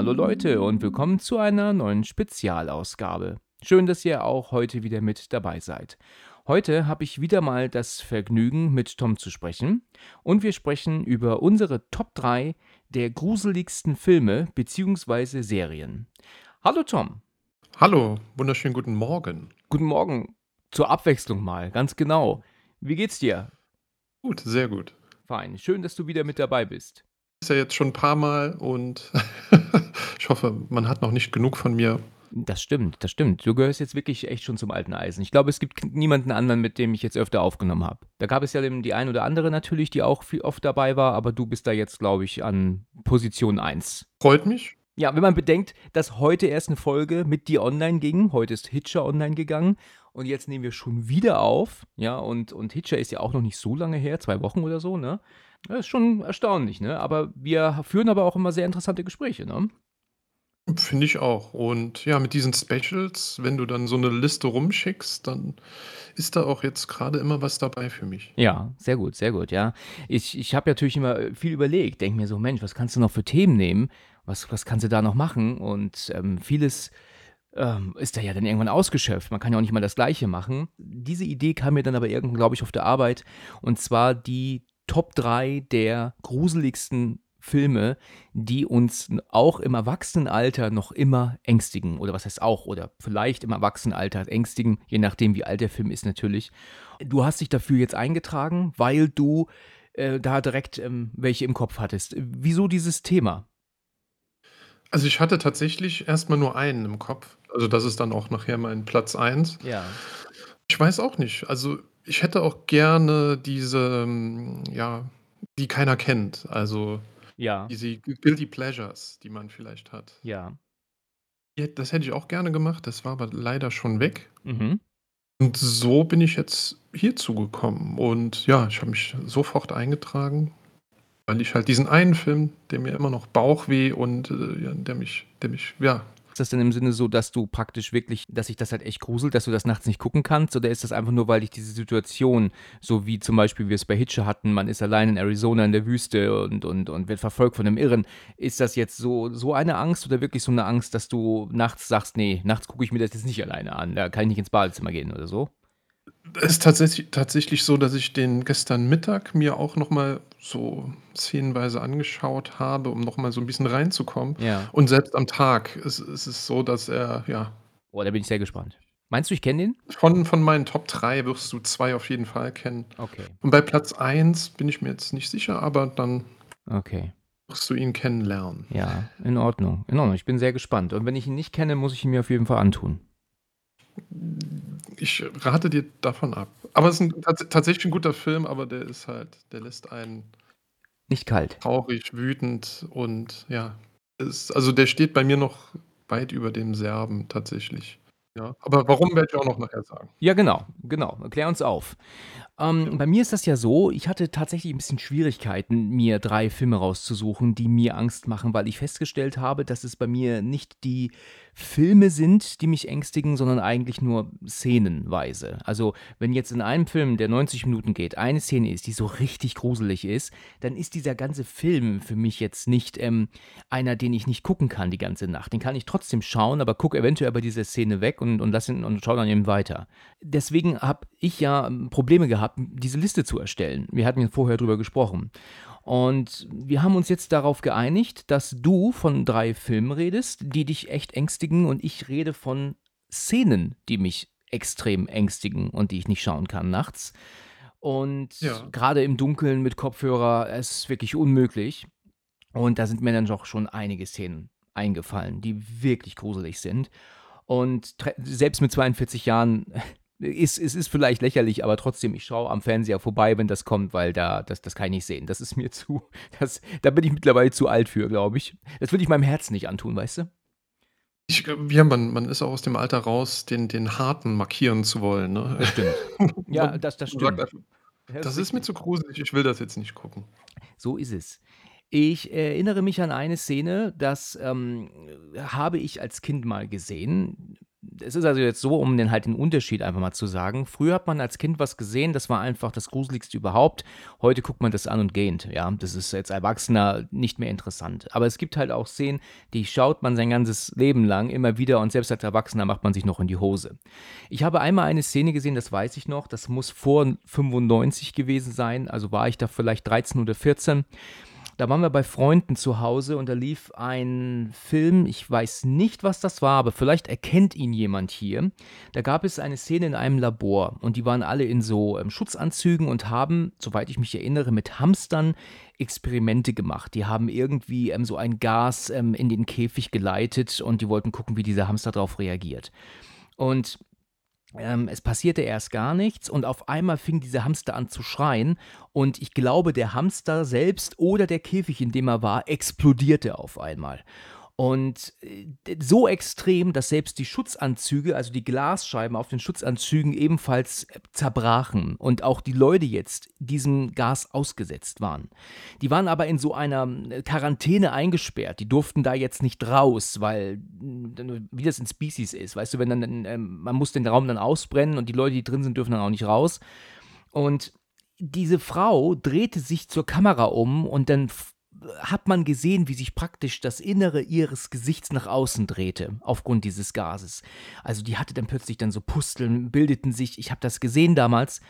Hallo Leute und willkommen zu einer neuen Spezialausgabe. Schön, dass ihr auch heute wieder mit dabei seid. Heute habe ich wieder mal das Vergnügen, mit Tom zu sprechen und wir sprechen über unsere Top 3 der gruseligsten Filme bzw. Serien. Hallo Tom. Hallo, wunderschönen guten Morgen. Guten Morgen. Zur Abwechslung mal, ganz genau. Wie geht's dir? Gut, sehr gut. Fein. Schön, dass du wieder mit dabei bist. Ist ja jetzt schon ein paar Mal und ich hoffe, man hat noch nicht genug von mir. Das stimmt, das stimmt. Du gehörst jetzt wirklich echt schon zum alten Eisen. Ich glaube, es gibt niemanden anderen, mit dem ich jetzt öfter aufgenommen habe. Da gab es ja die ein oder andere natürlich, die auch viel oft dabei war, aber du bist da jetzt, glaube ich, an Position 1. Freut mich. Ja, wenn man bedenkt, dass heute erst eine Folge mit dir online ging, heute ist Hitcher online gegangen und jetzt nehmen wir schon wieder auf, ja, und, und Hitcher ist ja auch noch nicht so lange her, zwei Wochen oder so, ne? Das ist schon erstaunlich, ne? Aber wir führen aber auch immer sehr interessante Gespräche, ne? Finde ich auch. Und ja, mit diesen Specials, wenn du dann so eine Liste rumschickst, dann ist da auch jetzt gerade immer was dabei für mich. Ja, sehr gut, sehr gut, ja. Ich, ich habe natürlich immer viel überlegt, denke mir so, Mensch, was kannst du noch für Themen nehmen? Was, was kannst du da noch machen? Und ähm, vieles ähm, ist da ja dann irgendwann ausgeschöpft. Man kann ja auch nicht mal das Gleiche machen. Diese Idee kam mir dann aber irgendwann, glaube ich, auf der Arbeit. Und zwar die Top 3 der gruseligsten Filme, die uns auch im Erwachsenenalter noch immer ängstigen. Oder was heißt auch? Oder vielleicht im Erwachsenenalter ängstigen, je nachdem, wie alt der Film ist natürlich. Du hast dich dafür jetzt eingetragen, weil du äh, da direkt ähm, welche im Kopf hattest. Wieso dieses Thema? Also ich hatte tatsächlich erstmal nur einen im Kopf. Also das ist dann auch nachher mein Platz 1. Ja. Ich weiß auch nicht. Also ich hätte auch gerne diese, ähm, ja, die keiner kennt. Also Ja. diese Guilty Pleasures, die man vielleicht hat. Ja. Ja, das hätte ich auch gerne gemacht, das war aber leider schon weg. Mhm. Und so bin ich jetzt hierzu gekommen. Und ja, ich habe mich sofort eingetragen, weil ich halt diesen einen Film, der mir immer noch Bauchweh und äh, der mich, der mich, ja, Ist das denn im Sinne so, dass du praktisch wirklich, dass sich das halt echt gruselt, dass du das nachts nicht gucken kannst? Oder ist das einfach nur, weil dich diese Situation, so wie zum Beispiel wir es bei Hitcher hatten, man ist allein in Arizona in der Wüste und, und, und wird verfolgt von einem Irren. Ist das jetzt so, so eine Angst oder wirklich so eine Angst, dass du nachts sagst, nee, nachts gucke ich mir das jetzt nicht alleine an, da kann ich nicht ins Badezimmer gehen oder so? Es ist tatsächlich, tatsächlich so, dass ich den gestern Mittag mir auch nochmal so szenenweise angeschaut habe, um nochmal so ein bisschen reinzukommen. Ja. Und selbst am Tag ist, ist es so, dass er, ja, Oh, da bin ich sehr gespannt. Meinst du, ich kenne den? von, von meinen Top 3 wirst du zwei auf jeden Fall kennen. Okay. Und bei Platz 1 bin ich mir jetzt nicht sicher, aber dann Okay. wirst du ihn kennenlernen. Ja, in Ordnung. In Ordnung. Ich bin sehr gespannt. Und wenn ich ihn nicht kenne, muss ich ihn mir auf jeden Fall antun. Ich rate dir davon ab. Aber es ist ein, tats tatsächlich ein guter Film, aber der ist halt, der lässt einen Nicht kalt. traurig, wütend und ja, ist, also der steht bei mir noch weit über dem Serben tatsächlich. Ja, aber warum werde ich auch noch nachher sagen. Ja, genau, genau. Klär uns auf. Ähm, bei mir ist das ja so, ich hatte tatsächlich ein bisschen Schwierigkeiten, mir drei Filme rauszusuchen, die mir Angst machen, weil ich festgestellt habe, dass es bei mir nicht die Filme sind, die mich ängstigen, sondern eigentlich nur szenenweise. Also, wenn jetzt in einem Film, der 90 Minuten geht, eine Szene ist, die so richtig gruselig ist, dann ist dieser ganze Film für mich jetzt nicht ähm, einer, den ich nicht gucken kann die ganze Nacht. Den kann ich trotzdem schauen, aber gucke eventuell bei dieser Szene weg und, und, lass ihn, und schaue dann eben weiter. Deswegen habe ich ja ähm, Probleme gehabt, diese Liste zu erstellen. Wir hatten ja vorher drüber gesprochen. Und wir haben uns jetzt darauf geeinigt, dass du von drei Filmen redest, die dich echt ängstigen und ich rede von Szenen, die mich extrem ängstigen und die ich nicht schauen kann nachts. Und Ja. gerade im Dunkeln mit Kopfhörer, es ist wirklich unmöglich. Und da sind mir dann doch schon einige Szenen eingefallen, die wirklich gruselig sind. Und selbst mit 42 Jahren Ist, es ist vielleicht lächerlich, aber trotzdem, ich schaue am Fernseher vorbei, wenn das kommt, weil da, das, das kann ich nicht sehen. Das ist mir zu, das, da bin ich mittlerweile zu alt für, glaube ich. Das würde ich meinem Herzen nicht antun, weißt du? Ich, ja, man, man ist auch aus dem Alter raus, den, den Harten markieren zu wollen. Ne? Das stimmt. ja, das, das stimmt. Das ist mir zu gruselig, ich will das jetzt nicht gucken. So ist es. Ich erinnere mich an eine Szene, das ähm, habe ich als Kind mal gesehen. Es ist also jetzt so, um den halt den Unterschied einfach mal zu sagen. Früher hat man als Kind was gesehen, das war einfach das Gruseligste überhaupt. Heute guckt man das an und gähnt. Ja, das ist jetzt Erwachsener nicht mehr interessant. Aber es gibt halt auch Szenen, die schaut man sein ganzes Leben lang immer wieder und selbst als Erwachsener macht man sich noch in die Hose. Ich habe einmal eine Szene gesehen, das weiß ich noch, das muss vor 95 gewesen sein, also war ich da vielleicht 13 oder 14. Da waren wir bei Freunden zu Hause und da lief ein Film, ich weiß nicht, was das war, aber vielleicht erkennt ihn jemand hier. Da gab es eine Szene in einem Labor und die waren alle in so ähm, Schutzanzügen und haben, soweit ich mich erinnere, mit Hamstern Experimente gemacht. Die haben irgendwie ähm, so ein Gas ähm, in den Käfig geleitet und die wollten gucken, wie dieser Hamster darauf reagiert. Und ähm, es passierte erst gar nichts und auf einmal fing dieser Hamster an zu schreien und ich glaube, der Hamster selbst oder der Käfig, in dem er war, explodierte auf einmal. Und äh, so extrem, dass selbst die Schutzanzüge, also die Glasscheiben auf den Schutzanzügen ebenfalls äh, zerbrachen und auch die Leute jetzt diesem Gas ausgesetzt waren. Die waren aber in so einer äh, Quarantäne eingesperrt. Die durften da jetzt nicht raus, weil, wie das in Species ist, weißt du, wenn dann, man muss den Raum dann ausbrennen und die Leute, die drin sind, dürfen dann auch nicht raus. Und diese Frau drehte sich zur Kamera um und dann hat man gesehen, wie sich praktisch das Innere ihres Gesichts nach außen drehte, aufgrund dieses Gases. Also die hatte dann plötzlich dann so Pusteln, bildeten sich, ich habe das gesehen damals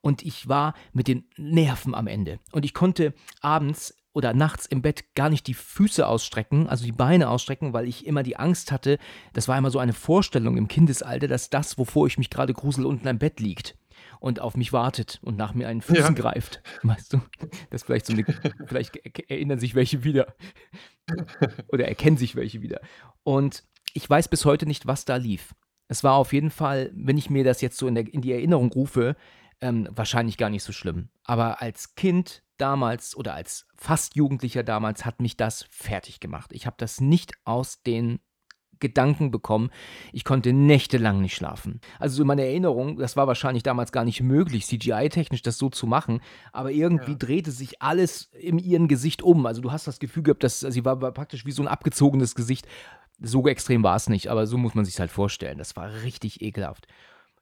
und ich war mit den Nerven am Ende. Und ich konnte abends oder nachts im Bett gar nicht die Füße ausstrecken, also die Beine ausstrecken, weil ich immer die Angst hatte, das war immer so eine Vorstellung im Kindesalter, dass das, wovor ich mich gerade grusel, unten am Bett liegt und auf mich wartet und nach mir einen Füßen ja. greift. Weißt du? Das vielleicht so eine, vielleicht erinnern sich welche wieder. Oder erkennen sich welche wieder. Und ich weiß bis heute nicht, was da lief. Es war auf jeden Fall, wenn ich mir das jetzt so in, der, in die Erinnerung rufe, ähm, wahrscheinlich gar nicht so schlimm. Aber als Kind damals oder als fast Jugendlicher damals hat mich das fertig gemacht. Ich habe das nicht aus den Gedanken bekommen. Ich konnte nächtelang nicht schlafen. Also so meine Erinnerung, das war wahrscheinlich damals gar nicht möglich, CGI-technisch das so zu machen, aber irgendwie ja. drehte sich alles in ihrem Gesicht um. Also du hast das Gefühl gehabt, dass sie war praktisch wie so ein abgezogenes Gesicht. So extrem war es nicht, aber so muss man sich halt vorstellen. Das war richtig ekelhaft.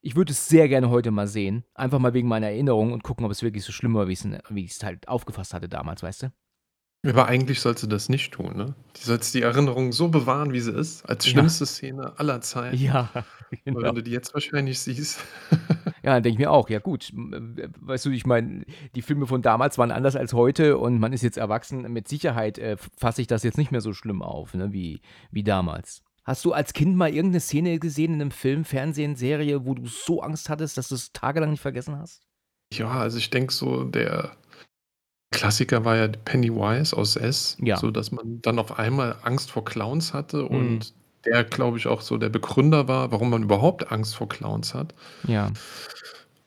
Ich würde es sehr gerne heute mal sehen. Einfach mal wegen meiner Erinnerung und gucken, ob es wirklich so schlimm war, wie ich es halt aufgefasst hatte damals, weißt du? Aber eigentlich sollte das nicht tun, ne? Die sollst die Erinnerung so bewahren, wie sie ist, als Ja. schlimmste Szene aller Zeiten. Ja, wenn genau. du die jetzt wahrscheinlich siehst Ja, dann denke ich mir auch, ja gut, weißt du, ich meine, die Filme von damals waren anders als heute und man ist jetzt erwachsen. Mit Sicherheit äh, fasse ich das jetzt nicht mehr so schlimm auf, ne, wie, wie damals. Hast du als Kind mal irgendeine Szene gesehen in einem Film, Fernsehen, Serie, wo du so Angst hattest, dass du es tagelang nicht vergessen hast? Ja, also ich denke so, der Klassiker war ja Pennywise aus S, Ja. so dass man dann auf einmal Angst vor Clowns hatte Mhm. und der, glaube ich, auch so der Begründer war, warum man überhaupt Angst vor Clowns hat. Ja.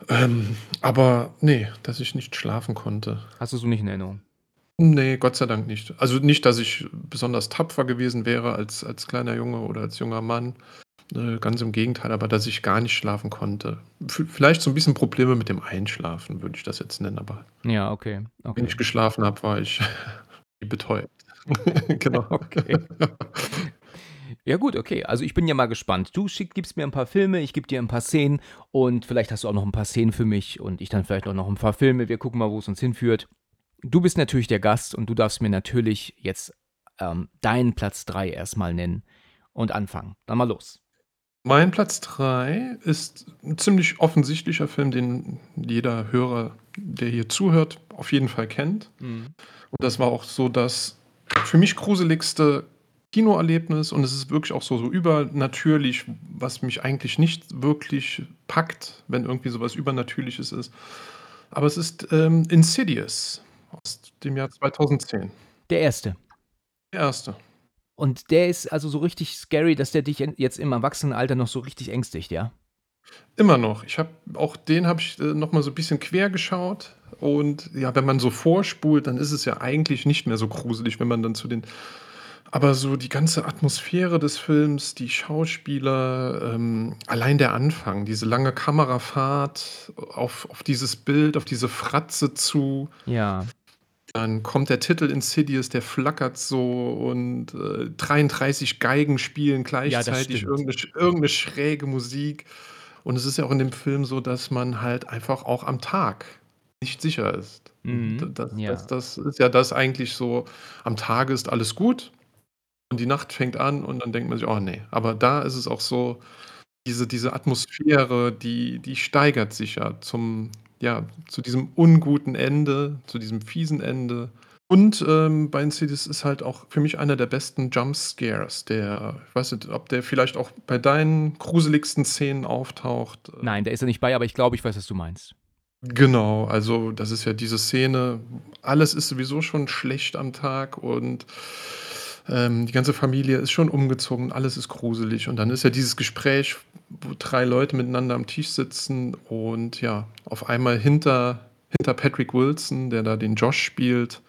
Ähm, aber nee, dass ich nicht schlafen konnte. Hast du so nicht in Erinnerung? Nee, Gott sei Dank nicht. Also nicht, dass ich besonders tapfer gewesen wäre als als kleiner Junge oder als junger Mann. Äh, ganz im Gegenteil, aber dass ich gar nicht schlafen konnte. Vielleicht so ein bisschen Probleme mit dem Einschlafen, würde ich das jetzt nennen, aber Ja, okay, wenn ich geschlafen habe, war ich betäubt. Genau. Okay. Ja gut, okay. Also ich bin ja mal gespannt. Du schick gibst mir ein paar Filme, ich gebe dir ein paar Szenen und vielleicht hast du auch noch ein paar Szenen für mich und ich dann vielleicht auch noch ein paar Filme. Wir gucken mal, wo es uns hinführt. Du bist natürlich der Gast und du darfst mir natürlich jetzt, ähm, deinen Platz 3 erstmal nennen und anfangen. Dann mal los. Mein Platz 3 ist ein ziemlich offensichtlicher Film, den jeder Hörer, der hier zuhört, auf jeden Fall kennt. Mhm. Und das war auch so das für mich gruseligste Kinoerlebnis und es ist wirklich auch so, so übernatürlich, was mich eigentlich nicht wirklich packt, wenn irgendwie sowas Übernatürliches ist. Aber es ist ähm, Insidious aus dem Jahr 2010. Der erste. Der erste. Und der ist also so richtig scary, dass der dich jetzt im Erwachsenenalter noch so richtig ängstigt, ja? Immer noch. Ich habe auch den habe ich, äh, noch mal so 'n bisschen quer geschaut und ja, wenn man so vorspult, dann ist es ja eigentlich nicht mehr so gruselig, wenn man dann zu den aber so die ganze Atmosphäre des Films, die Schauspieler, ähm, allein der Anfang, diese lange Kamerafahrt auf auf dieses Bild, auf diese Fratze zu. Ja. Dann kommt der Titel Insidious, der flackert so und, äh, 33 Geigen spielen Ja, das gleichzeitig stimmt. irgend 'ne sch irgend 'ne schräge Musik. Und es ist ja auch in dem Film so, dass man halt einfach auch am Tag nicht sicher ist. Mhm. das das Ja. das ist ja das eigentlich so am Tage ist alles gut und die Nacht fängt an und dann denkt man sich: „Oh ne.“ Aber da ist es auch so, diese diese Atmosphäre, die die steigert sich ja zum ja, zu diesem unguten Ende, zu diesem fiesen Ende. Und, ähm, bei Insidious ist halt auch für mich einer der besten Jump Scares, der ich weiß nicht, ob der vielleicht auch bei deinen gruseligsten Szenen auftaucht. Nein, der ist da nicht bei, aber ich glaube, ich weiß, was du meinst. Genau, also das ist ja diese Szene, alles ist sowieso schon schlecht am Tag und, ähm, die ganze Familie ist schon umgezogen, alles ist gruselig. Und dann ist ja dieses Gespräch, wo 3 Leute miteinander am Tisch sitzen und ja, auf einmal hinter hinter Patrick Wilson, der da den Josh spielt,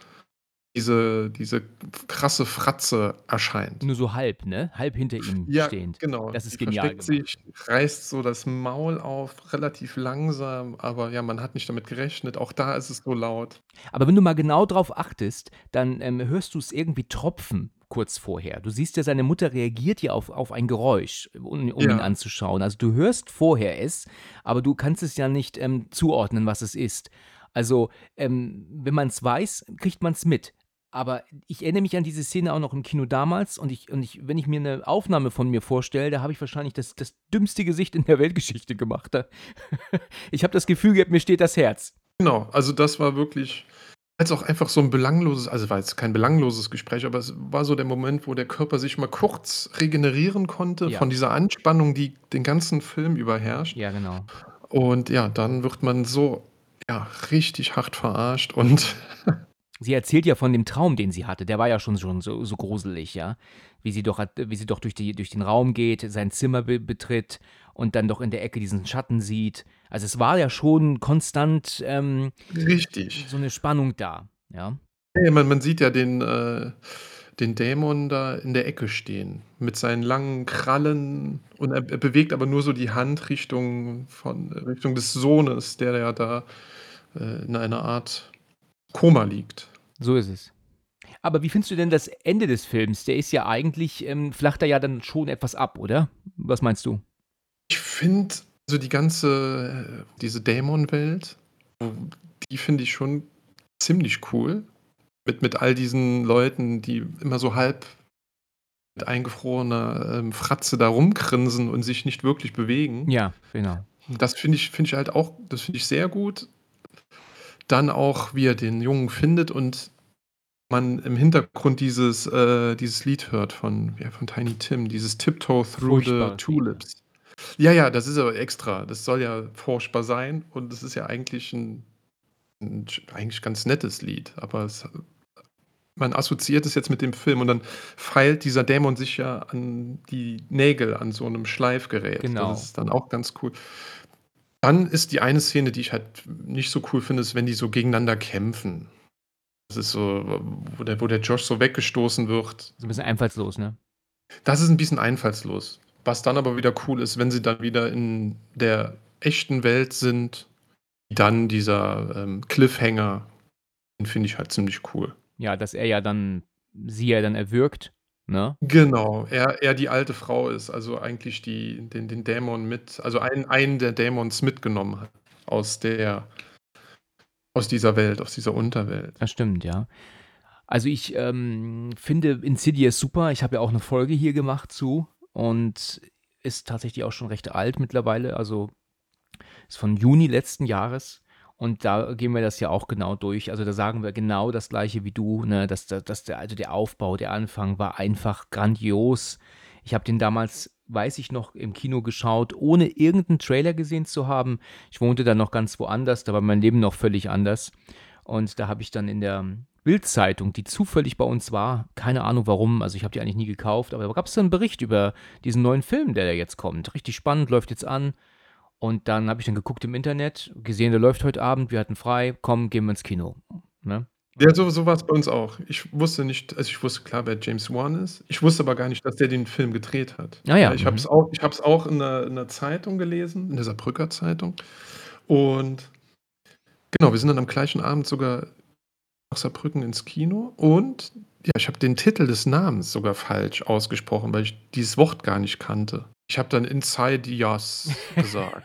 diese diese krasse Fratze erscheint. Nur so halb, ne? Halb hinter ihm Ja, stehend. genau. Das Die ist genial versteckt sich, reißt so das Maul auf, relativ langsam, aber ja, man hat nicht damit gerechnet. Auch da ist es so laut. Aber wenn du mal genau drauf achtest, dann, ähm, hörst du's irgendwie tropfen kurz vorher. Du siehst ja, seine Mutter reagiert ja auf auf ein Geräusch, um um ihn Ja. anzuschauen. Also, du hörst vorher es, aber du kannst es ja nicht, ähm, zuordnen, was es ist. Also, ähm, wenn man's weiß, kriegt man's mit. Aber ich erinnere mich an diese Szene auch noch im Kino damals und ich und ich wenn ich mir 'ne Aufnahme von mir vorstelle, da habe ich wahrscheinlich das das dümmste Gesicht in der Weltgeschichte gemacht. Ich habe das Gefühl gehabt, mir steht das Herz. Genau, also das war wirklich weil's auch einfach so 'n belangloses also, war jetzt kein belangloses Gespräch, aber es war so der Moment, wo der Körper sich mal kurz regenerieren konnte Ja. von dieser Anspannung, die den ganzen Film über herrscht. Ja, genau. Und ja, dann wird man so, ja, richtig hart verarscht und Sie erzählt ja von dem Traum, den sie hatte. Der war ja schon schon so so gruselig, ja? Wie sie doch hat wie sie doch durch die durch den Raum geht, sein Zimmer be betritt und dann doch in der Ecke diesen Schatten sieht. Also, es war ja schon konstant, ähm, Richtig. so 'ne Spannung da, ja? Ja, man man sieht ja den äh, den Dämon da in der Ecke stehen mit seinen langen Krallen und er er bewegt aber nur so die Hand Richtung von Richtung des Sohnes, der ja da, äh, in einer Art Koma liegt. So ist es. Aber wie findest du denn das Ende des Films? Der ist ja eigentlich ähm, flacht er ja dann schon etwas ab, oder? Was meinst du? Ich finde so die ganze äh, diese Dämonwelt, die finde ich schon ziemlich cool. Mit mit all diesen Leuten, die immer so halb mit eingefrorener, ähm, Fratze da rumgrinsen und sich nicht wirklich bewegen. Ja, genau. Das finde ich finde ich halt auch das finde ich sehr gut. Dann auch, wie er den Jungen findet und man im Hintergrund dieses äh, dieses Lied hört von ja, von Tiny Tim, dieses „Tiptoe Through the Furchtbares Lied, ja. Tulips“. Ja, ja, das ist aber extra. Das soll ja furchtbar sein und es ist ja eigentlich 'n 'n sch eigentlich ganz nettes Lied, aber es man assoziiert es jetzt mit dem Film und dann feilt dieser Dämon sich ja an die Nägel an so 'nem Schleifgerät. Genau. Das ist dann auch ganz cool. Dann ist die eine Szene, die ich halt nicht so cool finde, ist, wenn die so gegeneinander kämpfen. Das ist so, wo der wo der Josh so weggestoßen wird. So 'n bisschen einfallslos, ne? Das ist 'n bisschen einfallslos. Was dann aber wieder cool ist, wenn sie dann wieder in der echten Welt sind, dann dieser, ähm, Cliffhanger, den finde ich halt ziemlich cool. Ja, dass er ja dann sie ja dann erwürgt, ne? Genau, er er die alte Frau ist, also eigentlich die den den Dämon mit also einen einen der Dämons mitgenommen hat aus der aus dieser Welt, aus dieser Unterwelt. Das stimmt, ja. Also, ich, ähm, finde Insidious super. Ich habe ja auch 'ne Folge hier gemacht zu und ist tatsächlich auch schon recht alt mittlerweile. Also, ist von Juni letzten Jahres und da gehen wir das ja auch genau durch. Also, da sagen wir genau das Gleiche wie du, ne, dass da dass der also, der Aufbau, der Anfang war einfach grandios. Ich habe den damals, weiß ich noch, im Kino geschaut, ohne irgend 'n Trailer gesehen zu haben. Ich wohnte dann noch ganz woanders, da war mein Leben noch völlig anders. Und da habe ich dann in der Bild-Zeitung, die zufällig bei uns war, keine Ahnung warum, also, ich habe die eigentlich nie gekauft, aber da gab's dann 'n Bericht über diesen neuen Film, der da jetzt kommt. Richtig spannend, läuft jetzt an. Und dann habe ich dann geguckt im Internet, gesehen, der läuft heute Abend, wir hatten frei, komm, gehen wir ins Kino. Ne? Ja, so, so war es bei uns auch. Ich wusste nicht, also ich wusste klar, wer James Wan ist. Ich wusste aber gar nicht, dass der den Film gedreht hat. Ah ja. Ich habe es Mhm. auch, ich hab's auch in einer, in einer Zeitung gelesen, in der Saarbrücker Zeitung. Und genau, wir sind dann am gleichen Abend sogar nach Saarbrücken ins Kino. Und ja, ich habe den Titel des Namens sogar falsch ausgesprochen, weil ich dieses Wort gar nicht kannte. Ich habe dann Insidious gesagt.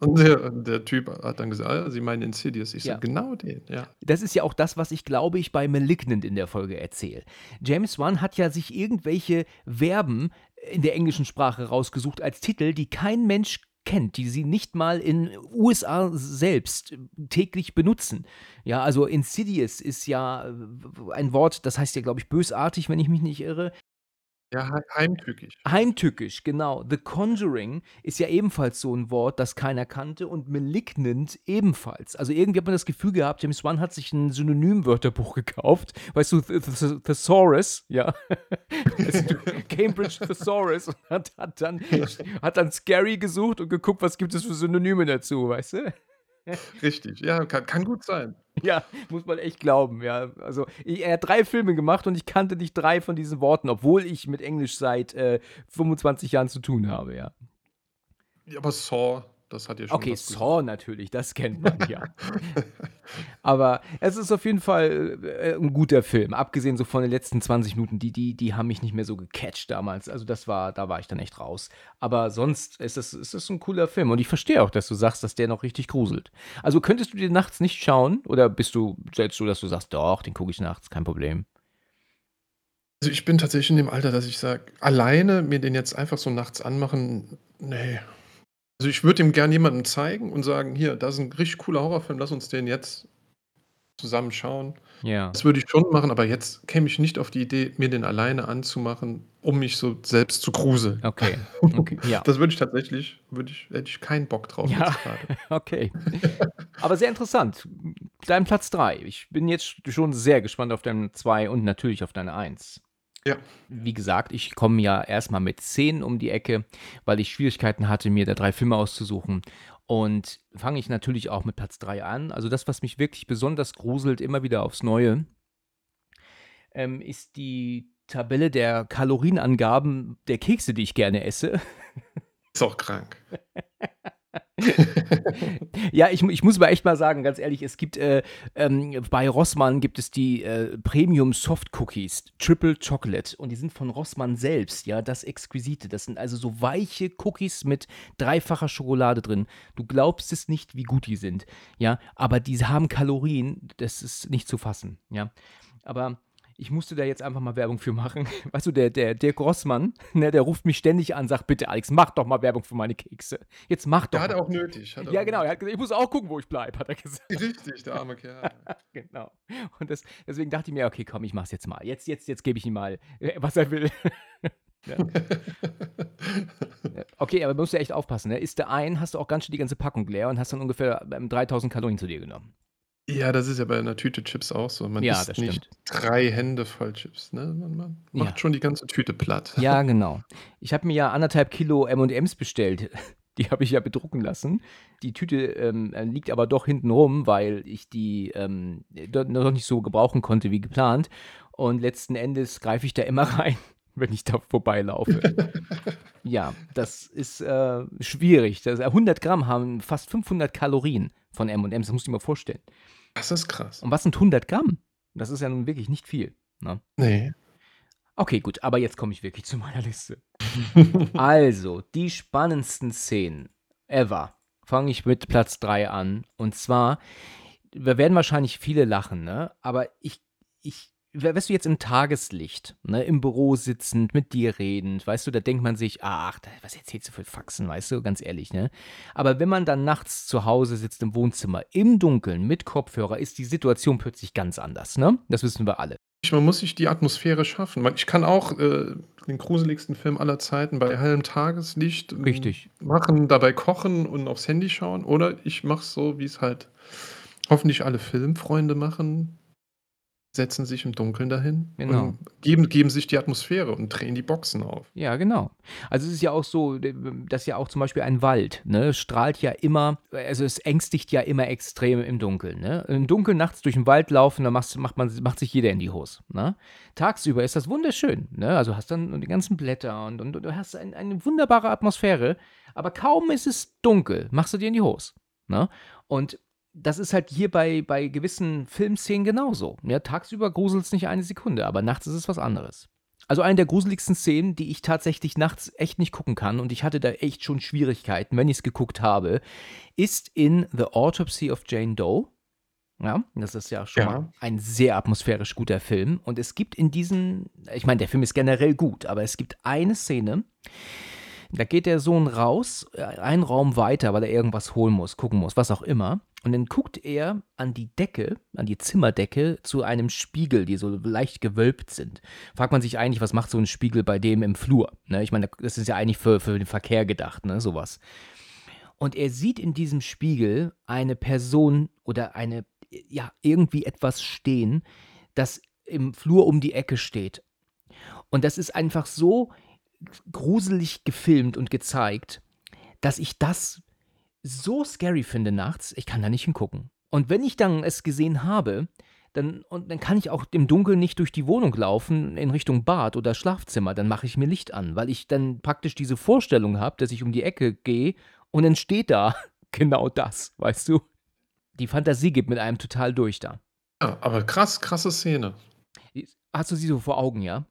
Und der, der Typ hat dann gesagt, ah, Sie meinen Insidious. Ich Ja. so, genau den, ja. Das ist ja auch das, was ich glaube ich bei Malignant in der Folge erzähle. James Wan hat ja sich irgendwelche Verben in der englischen Sprache rausgesucht als Titel, die kein Mensch kennt, die sie nicht mal in USA selbst täglich benutzen. Ja, also insidious ist ja äh, ein Wort, das heißt ja, glaube ich, bösartig, wenn ich mich nicht irre. Ja, he- heimtückisch. Heimtückisch, genau. The Conjuring ist ja ebenfalls so ein Wort, das keiner kannte und Malignant ebenfalls. Also irgendwie hat man das Gefühl gehabt, James Wan hat sich ein Synonymwörterbuch gekauft. Weißt du, Th- Th- Thesaurus, ja. Also, Cambridge Thesaurus und hat, hat, dann, hat dann Scary gesucht und geguckt, was gibt es für Synonyme dazu, weißt du? Richtig, ja, kann, kann gut sein. Ja, muss man echt glauben, ja. Also, ich, er hat drei Filme gemacht und ich kannte nicht drei von diesen Worten, obwohl ich mit Englisch seit äh, 25 Jahren zu tun habe, ja. Ja, aber Saw, das hat ja schon Okay, gesagt. Saw natürlich, das kennt man ja. Aber es ist auf jeden Fall äh, ein guter Film. Abgesehen so von den letzten 20 Minuten, die, die, die haben mich nicht mehr so gecatcht damals. Also das war, da war ich dann echt raus. Aber sonst ist es, ist es ein cooler Film. Und ich verstehe auch, dass du sagst, dass der noch richtig gruselt. Also könntest du dir nachts nicht schauen? Oder bist du selbst so, dass du sagst, doch, den gucke ich nachts, kein Problem. Also ich bin tatsächlich in dem Alter, dass ich sage, alleine mir den jetzt einfach so nachts anmachen, nee. Also ich würde ihm gerne jemandem zeigen und sagen, hier, das ist ein richtig cooler Horrorfilm, lass uns den jetzt zusammen schauen. Ja. Das würde ich schon machen, aber jetzt käme ich nicht auf die Idee, mir den alleine anzumachen, um mich so selbst zu gruseln. Okay. okay. Ja. Das würde ich tatsächlich, würde ich, hätte ich keinen Bock drauf Ja. Okay. Aber sehr interessant. Dein Platz 3. Ich bin jetzt schon sehr gespannt auf deinen 2 und natürlich auf deine 1. Ja. Wie gesagt, ich komme ja erstmal mit 10 um die Ecke, weil ich Schwierigkeiten hatte, mir da drei Filme auszusuchen. Und fange ich natürlich auch mit Platz 3 an. Also das, was mich wirklich besonders gruselt, immer wieder aufs Neue, ähm, ist die Tabelle der Kalorienangaben der Kekse, die ich gerne esse. Ist auch krank. Ja, ich, ich muss aber echt mal sagen, ganz ehrlich, es gibt äh, ähm, bei Rossmann gibt es die äh, Premium Soft Cookies, Triple Chocolate und die sind von Rossmann selbst, ja, das Exquisite. Das sind also so weiche Cookies mit dreifacher Schokolade drin. Du glaubst es nicht, wie gut die sind, ja, aber die haben Kalorien, das ist nicht zu fassen, ja. Aber ich musste da jetzt einfach mal Werbung für machen. Weißt du, der, der, der Grossmann, ne, der ruft mich ständig an, sagt, bitte Alex, mach doch mal Werbung für meine Kekse. Jetzt mach doch Der hat mal. er auch nötig. Hat Ja, auch genau. Er hat gesagt, ich muss auch gucken, wo ich bleibe, hat er gesagt. Richtig, der arme Kerl. genau. Und das, deswegen dachte ich mir, okay, komm, ich mach's jetzt mal. Jetzt, jetzt, jetzt gebe ich ihm mal, äh, was er will. ja. Okay, aber musst du echt aufpassen. Ne? Isst du ein, hast du auch ganz schön die ganze Packung leer und hast dann ungefähr ähm, 3000 Kalorien zu dir genommen. Ja, das ist ja bei einer Tüte Chips auch so. Man Ja, isst das nicht stimmt. drei Hände voll Chips. Ne? Man, man macht Ja. schon die ganze Tüte platt. Ja, genau. Ich habe mir ja anderthalb Kilo M&M's bestellt. Die habe ich ja bedrucken lassen. Die Tüte ähm, äh, liegt aber doch hinten rum, weil ich die ähm, noch nicht so gebrauchen konnte wie geplant. Und letzten Endes greife ich da immer rein, wenn ich da vorbeilaufe. ja, das ist äh, schwierig. Das, 100 Gramm haben fast 500 Kalorien von M&M's. Das musst du dir mal vorstellen. Das ist krass. Und was sind 100 Gramm? Das ist ja nun wirklich nicht viel. Ne? Nee. Okay, gut, aber jetzt komme ich wirklich zu meiner Liste. Also, die spannendsten Szenen ever. Fange ich mit Platz 3 an. Und zwar, wir werden wahrscheinlich viele lachen, ne? Aber ich, ich, wärst du jetzt im Tageslicht, ne, im Büro sitzend, mit dir redend, weißt du, da denkt man sich, ach, was erzählst du für Faxen, weißt du, ganz ehrlich, ne? Aber wenn man dann nachts zu Hause sitzt im Wohnzimmer, im Dunkeln, mit Kopfhörer, ist die Situation plötzlich ganz anders, ne? Das wissen wir alle. Man muss sich die Atmosphäre schaffen. Ich kann auch äh, den gruseligsten Film aller Zeiten bei hellem Tageslicht ähm, Richtig. machen, dabei kochen und aufs Handy schauen. Oder ich mache es so, wie es halt hoffentlich alle Filmfreunde machen. Setzen sich im Dunkeln dahin Genau. und geben geben sich die Atmosphäre und drehen die Boxen auf. Ja, genau. Also es ist ja auch so, dass ja auch zum Beispiel ein Wald, ne, strahlt ja immer, also es ängstigt ja immer extrem im Dunkeln, ne? Im Dunkeln nachts durch den Wald laufen, da macht, macht, man, macht sich jeder in die Hose, ne? Tagsüber ist das wunderschön, ne? Also hast dann die ganzen Blätter und, und, du hast ein, eine wunderbare Atmosphäre, aber kaum ist es dunkel, machst du dir in die Hose, ne? Und das ist halt hier bei, bei gewissen Filmszenen genauso. Ja, tagsüber gruselt es nicht eine Sekunde, aber nachts ist es was anderes. Also eine der gruseligsten Szenen, die ich tatsächlich nachts echt nicht gucken kann und ich hatte da echt schon Schwierigkeiten, wenn ich es geguckt habe, ist in The Autopsy of Jane Doe. Ja, das ist ja schon Ja. mal ein sehr atmosphärisch guter Film. Und es gibt in diesen, ich meine, der Film ist generell gut, aber es gibt eine Szene, da geht der Sohn raus, äh, einen Raum weiter, weil er irgendwas holen muss, gucken muss, was auch immer. Und dann guckt er an die Decke, an die Zimmerdecke zu einem Spiegel, die so leicht gewölbt sind. Fragt man sich eigentlich, was macht so ein Spiegel bei dem im Flur? Ne? Ich meine, das ist ja eigentlich für, für den Verkehr gedacht, ne? Sowas. Und er sieht in diesem Spiegel eine Person oder eine, ja, irgendwie etwas stehen, das im Flur um die Ecke steht. Und das ist einfach so gruselig gefilmt und gezeigt, dass ich das so scary finde nachts, ich kann da nicht hingucken. Und wenn ich dann es gesehen habe, dann, und dann kann ich auch im Dunkeln nicht durch die Wohnung laufen in Richtung Bad oder Schlafzimmer, dann mache ich mir Licht an, weil ich dann praktisch diese Vorstellung habe, dass ich um die Ecke gehe und dann steht da genau das, weißt du? Die Fantasie geht mit einem total durch da. Ja, aber krass, krasse Szene. Hast du sie so vor Augen, ja?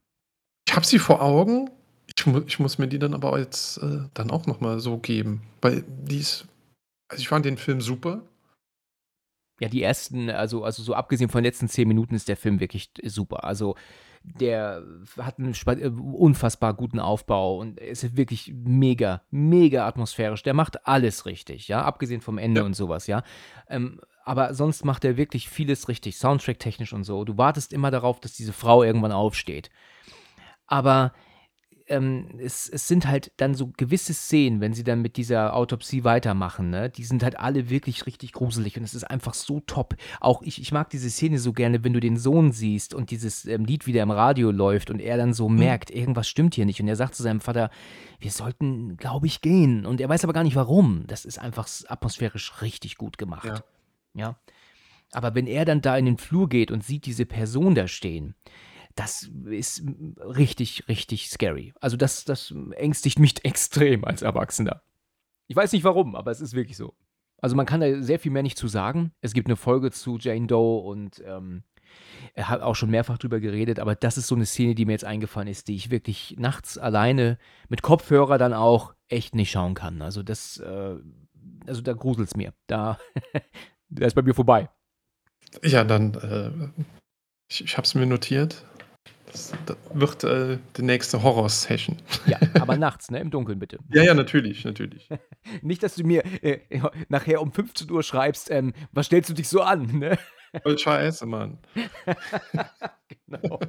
Ich habe sie vor Augen. Ich, mu ich muss mir die dann aber jetzt äh, dann auch noch mal so geben, weil die ist also ich fand den Film super. Ja, die ersten, also, also so abgesehen von den letzten zehn Minuten ist der Film wirklich super. Also der hat einen äh, unfassbar guten Aufbau und ist wirklich mega, mega atmosphärisch. Der macht alles richtig, ja, abgesehen vom Ende Ja. und sowas, ja. Ähm, aber sonst macht er wirklich vieles richtig, Soundtrack-technisch und so. Du wartest immer darauf, dass diese Frau irgendwann aufsteht. Aber ähm, es, es sind halt dann so gewisse Szenen, wenn sie dann mit dieser Autopsie weitermachen, ne? Die sind halt alle wirklich richtig gruselig und es ist einfach so top. Auch ich, ich mag diese Szene so gerne, wenn du den Sohn siehst und dieses ähm, Lied wieder im Radio läuft und er dann so merkt, irgendwas stimmt hier nicht und er sagt zu seinem Vater, wir sollten, glaube ich, gehen und er weiß aber gar nicht warum. Das ist einfach atmosphärisch richtig gut gemacht. Ja. ja. Aber wenn er dann da in den Flur geht und sieht diese Person da stehen, das ist richtig, richtig scary. Also das, das ängstigt mich extrem als Erwachsener. Ich weiß nicht warum, aber es ist wirklich so. Also man kann da sehr viel mehr nicht zu sagen. Es gibt eine Folge zu Jane Doe und ähm, er hat auch schon mehrfach drüber geredet, aber das ist so eine Szene, die mir jetzt eingefallen ist, die ich wirklich nachts alleine mit Kopfhörer dann auch echt nicht schauen kann. Also das, äh, also da gruselt es mir. Da, da ist bei mir vorbei. Ja, dann äh, ich ich habe es mir notiert. Das, das wird äh, die nächste Horror-Session. Ja, aber nachts, ne? Im Dunkeln bitte. Ja, ja, natürlich, natürlich. Nicht, dass du mir äh, nachher um 15 Uhr schreibst, ähm, was stellst du dich so an, ne? Voll scheiße, Mann. Genau.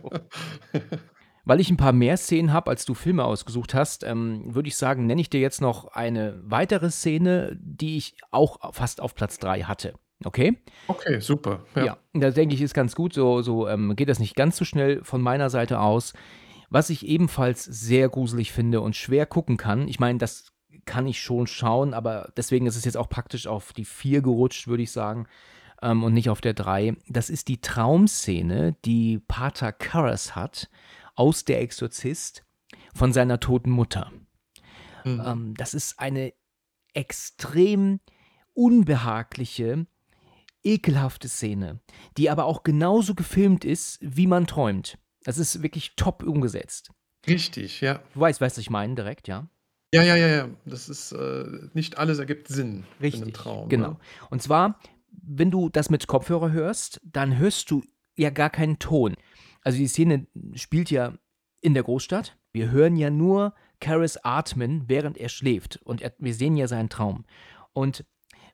Weil ich ein paar mehr Szenen habe, als du Filme ausgesucht hast, ähm, würde ich sagen, nenne ich dir jetzt noch eine weitere Szene, die ich auch fast auf Platz 3 hatte. Okay? Okay, super. Ja, Ja. da denke ich, ist ganz gut. So, so ähm, geht das nicht ganz so schnell von meiner Seite aus. Was ich ebenfalls sehr gruselig finde und schwer gucken kann, ich meine, das kann ich schon schauen, aber deswegen ist es jetzt auch praktisch auf die 4 gerutscht, würde ich sagen, ähm, und nicht auf der 3. Das ist die Traumszene, die Pater Karras hat aus Der Exorzist von seiner toten Mutter. Mhm. Ähm, das ist eine extrem unbehagliche, ekelhafte Szene, die aber auch genauso gefilmt ist, wie man träumt. Das ist wirklich top umgesetzt. Richtig, ja. Du weißt, was ich meine, direkt, ja? Ja, ja, ja, ja. Das ist äh, nicht alles ergibt Sinn in Richtig, einem Traum. genau. Ne? Und zwar, wenn du das mit Kopfhörer hörst, dann hörst du ja gar keinen Ton. Also die Szene spielt ja in der Großstadt. Wir hören ja nur Karis atmen, während er schläft. Und er, wir sehen ja seinen Traum. Und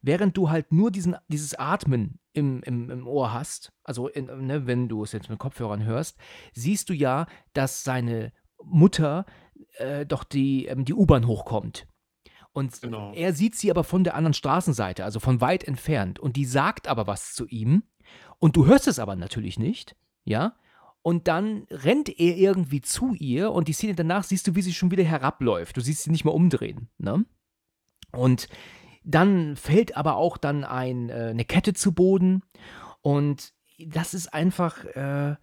während du halt nur diesen, dieses Atmen im, im, im Ohr hast, also in, ne, wenn du es jetzt mit Kopfhörern hörst, siehst du ja, dass seine Mutter äh, doch die, ähm, die U-Bahn hochkommt. Und Genau. er sieht sie aber von der anderen Straßenseite, also von weit entfernt. Und die sagt aber was zu ihm. Und du hörst es aber natürlich nicht. ja, und dann rennt er irgendwie zu ihr und die Szene danach siehst du, wie sie schon wieder herabläuft. Du siehst sie nicht mehr umdrehen, ne? Und dann fällt aber auch dann ein, äh, eine Kette zu Boden und das ist einfach, äh,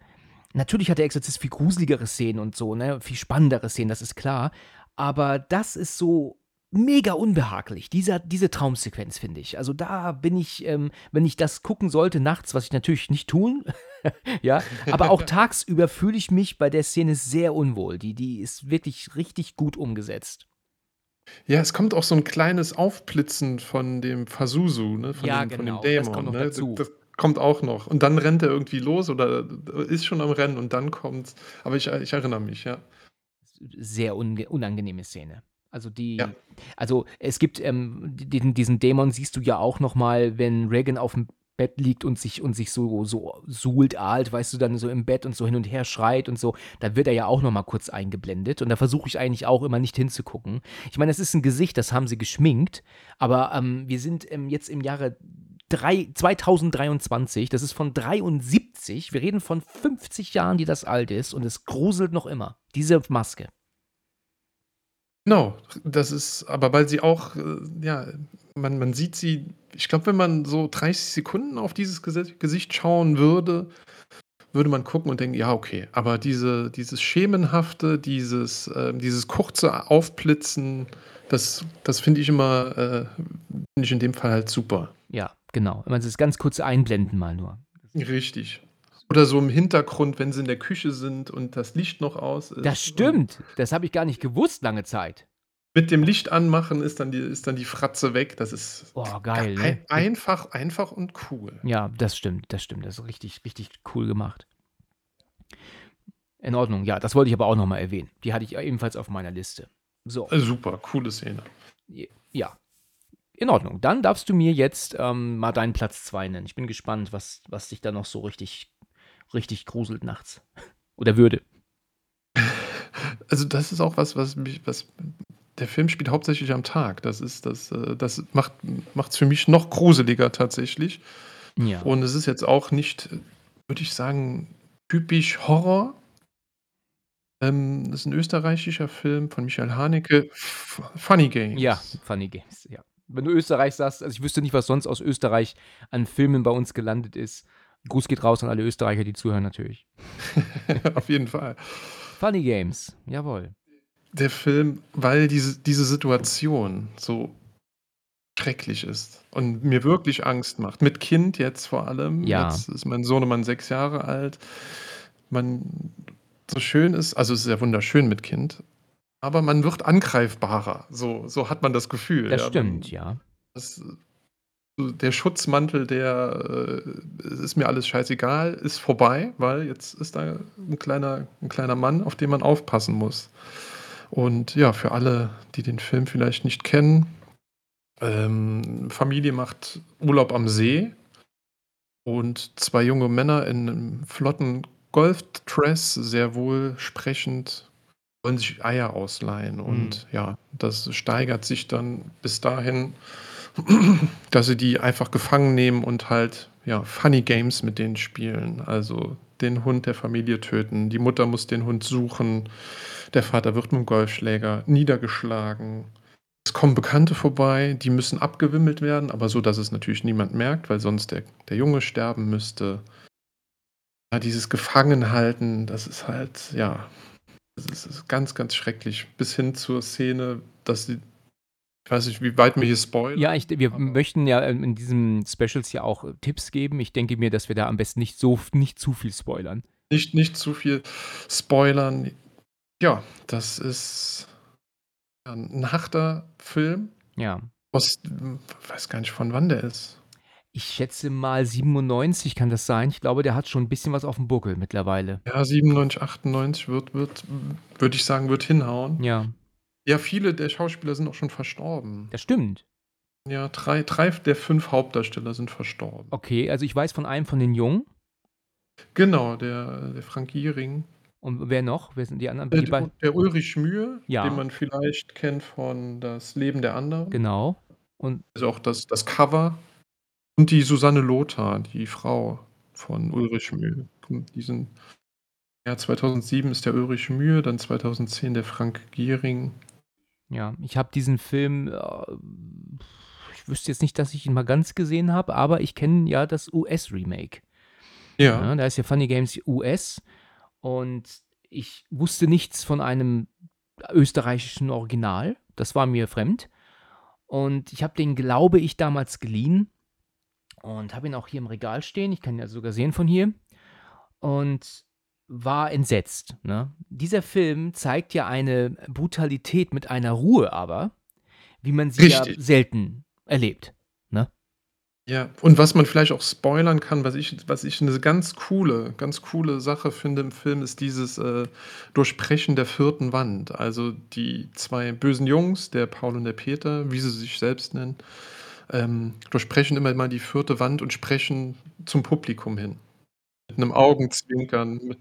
natürlich hat der Exorzist viel gruseligere Szenen und so, ne, viel spannendere Szenen, das ist klar, aber das ist so mega unbehaglich, dieser, diese Traumsequenz, finde ich. Also da bin ich, ähm, wenn ich das gucken sollte nachts, was ich natürlich nicht tun, ja, aber auch tagsüber fühle ich mich bei der Szene sehr unwohl. Die, die ist wirklich richtig gut umgesetzt. Ja, es kommt auch so ein kleines Aufblitzen von dem Fasusu, ne? Von Ja, dem, von dem genau, das Dämon, kommt noch ne? Das, dazu. das kommt auch noch. Und dann rennt er irgendwie los oder ist schon am Rennen und dann kommt's. Aber ich, ich erinnere mich, ja. Sehr unge unangenehme Szene. Also die, Ja. also es gibt ähm, diesen, diesen Dämon siehst du ja auch noch mal, wenn Reagan auf dem Bett liegt und sich und sich so so suhlt, ahlt, weißt du, dann so im Bett und so hin und her schreit und so, da wird er ja auch noch mal kurz eingeblendet und da versuche ich eigentlich auch immer nicht hinzugucken. Ich meine, das ist ein Gesicht, das haben sie geschminkt, aber ähm, wir sind ähm, jetzt im Jahre drei, 2023, das ist von 73, wir reden von 50 Jahren, die das alt ist und es gruselt noch immer. Diese Maske. Genau, das ist, aber weil sie auch, äh, ja, man, man sieht sie, ich glaube, wenn man so 30 Sekunden auf dieses Gesi- Gesicht schauen würde, würde man gucken und denken, ja, okay, aber diese, dieses Schemenhafte, dieses, ähm, dieses kurze Aufblitzen, das, das finde ich immer, äh, finde ich in dem Fall halt super. Ja, genau. Wenn man es ganz kurz einblenden mal nur. Richtig. Oder so im Hintergrund, wenn sie in der Küche sind und das Licht noch aus ist. Das stimmt. Das habe ich gar nicht gewusst lange Zeit. Mit dem Licht anmachen ist dann die, ist dann die Fratze weg. Das ist Oh, geil, ne? ein, einfach, einfach und cool. Ja, das stimmt, das stimmt. Das ist richtig, richtig cool gemacht. In Ordnung, ja, das wollte ich aber auch nochmal erwähnen. Die hatte ich ebenfalls auf meiner Liste. So, Äh, Super, coole Szene. ja. In Ordnung. Dann darfst du mir jetzt ähm, mal deinen Platz 2 nennen. Ich bin gespannt, was, was dich da noch so richtig, richtig gruselt nachts. Oder würde. Also das ist auch was, was mich, was der Film spielt hauptsächlich am Tag. Das ist das, äh, das macht es für mich noch gruseliger tatsächlich. Ja. Und es ist jetzt auch nicht, würde ich sagen, typisch Horror. Ähm, das ist ein österreichischer Film von Michael Haneke, F Funny Games. Ja, Funny Games, ja. Wenn du Österreich sagst, also ich wüsste nicht, was sonst aus Österreich an Filmen bei uns gelandet ist. Gruß geht raus an alle Österreicher, die zuhören natürlich. Auf jeden Fall. Funny Games, jawohl. Der Film, weil diese, diese Situation so schrecklich ist und mir wirklich Angst macht. Mit Kind jetzt vor allem. Ja. Jetzt ist mein Sohnemann sechs Jahre alt. Man so schön ist, also es ist ja wunderschön mit Kind, aber man wird angreifbarer. So, so hat man das Gefühl. Das ja. stimmt, ja. das, der Schutzmantel, der äh, ist mir alles scheißegal, ist vorbei, weil jetzt ist da ein kleiner, ein kleiner Mann, auf den man aufpassen muss. Und ja, für alle, die den Film vielleicht nicht kennen, ähm, Familie macht Urlaub am See und zwei junge Männer in einem flotten Golfdress, sehr wohl sprechend, wollen sich Eier ausleihen. Und ja, das steigert sich dann bis dahin, dass sie die einfach gefangen nehmen und halt ja, Funny Games mit denen spielen. Also den Hund der Familie töten, die Mutter muss den Hund suchen, der Vater wird mit dem Golfschläger niedergeschlagen. Es kommen Bekannte vorbei, die müssen abgewimmelt werden, aber so, dass es natürlich niemand merkt, weil sonst der, der Junge sterben müsste. Ja, dieses Gefangenhalten, das ist halt, ja, das ist, ganz, ganz schrecklich. Bis hin zur Szene, dass sie, ich weiß nicht, wie weit wir hier spoilern. Ja, ich, wir möchten ja ähm, in diesen Specials ja auch äh, Tipps geben. Ich denke mir, dass wir da am besten nicht so nicht zu viel spoilern. Nicht, nicht zu viel spoilern. Ja, das ist ein harter Film. Ja. Aus, ich weiß gar nicht, von wann der ist. Ich schätze mal 97 kann das sein. Ich glaube, der hat schon ein bisschen was auf dem Buckel mittlerweile. Ja, 97, 98 wird, wird, würde ich sagen, wird hinhauen. Ja, Ja, viele der Schauspieler sind auch schon verstorben. das stimmt. Ja, drei, drei der fünf Hauptdarsteller sind verstorben. Okay, also ich weiß von einem von den Jungen. Genau, der, der Frank Giering. Und wer noch? Wer sind die anderen? Der, Die der Ulrich Mühe, Ja. den man vielleicht kennt von Das Leben der anderen. Genau. Und Also auch das, das Cover. Und die Susanne Lothar, die Frau von Ulrich Mühe. Diesen ja, 2007 ist der Ulrich Mühe, dann 2010 der Frank Giering. Ja, ich habe diesen Film, äh, ich wüsste jetzt nicht, dass ich ihn mal ganz gesehen habe, aber ich kenne ja das US-Remake. Ja. Ja, da ist ja Funny Games US und ich wusste nichts von einem österreichischen Original. Das war mir fremd. Und ich habe den, glaube ich, damals geliehen und habe ihn auch hier im Regal stehen. Ich kann ihn ja sogar sehen von hier. Und war entsetzt. Ne? Dieser Film zeigt ja eine Brutalität mit einer Ruhe aber, wie man sie ja Richtig. selten erlebt. Ne? Ja, und was man vielleicht auch spoilern kann, was ich, was ich eine ganz coole, ganz coole Sache finde im Film, ist dieses äh, Durchbrechen der vierten Wand. Also die zwei bösen Jungs, der Paul und der Peter, wie sie sich selbst nennen, ähm, durchbrechen immer mal die vierte Wand und sprechen zum Publikum hin. Mit einem Augenzwinkern, mit,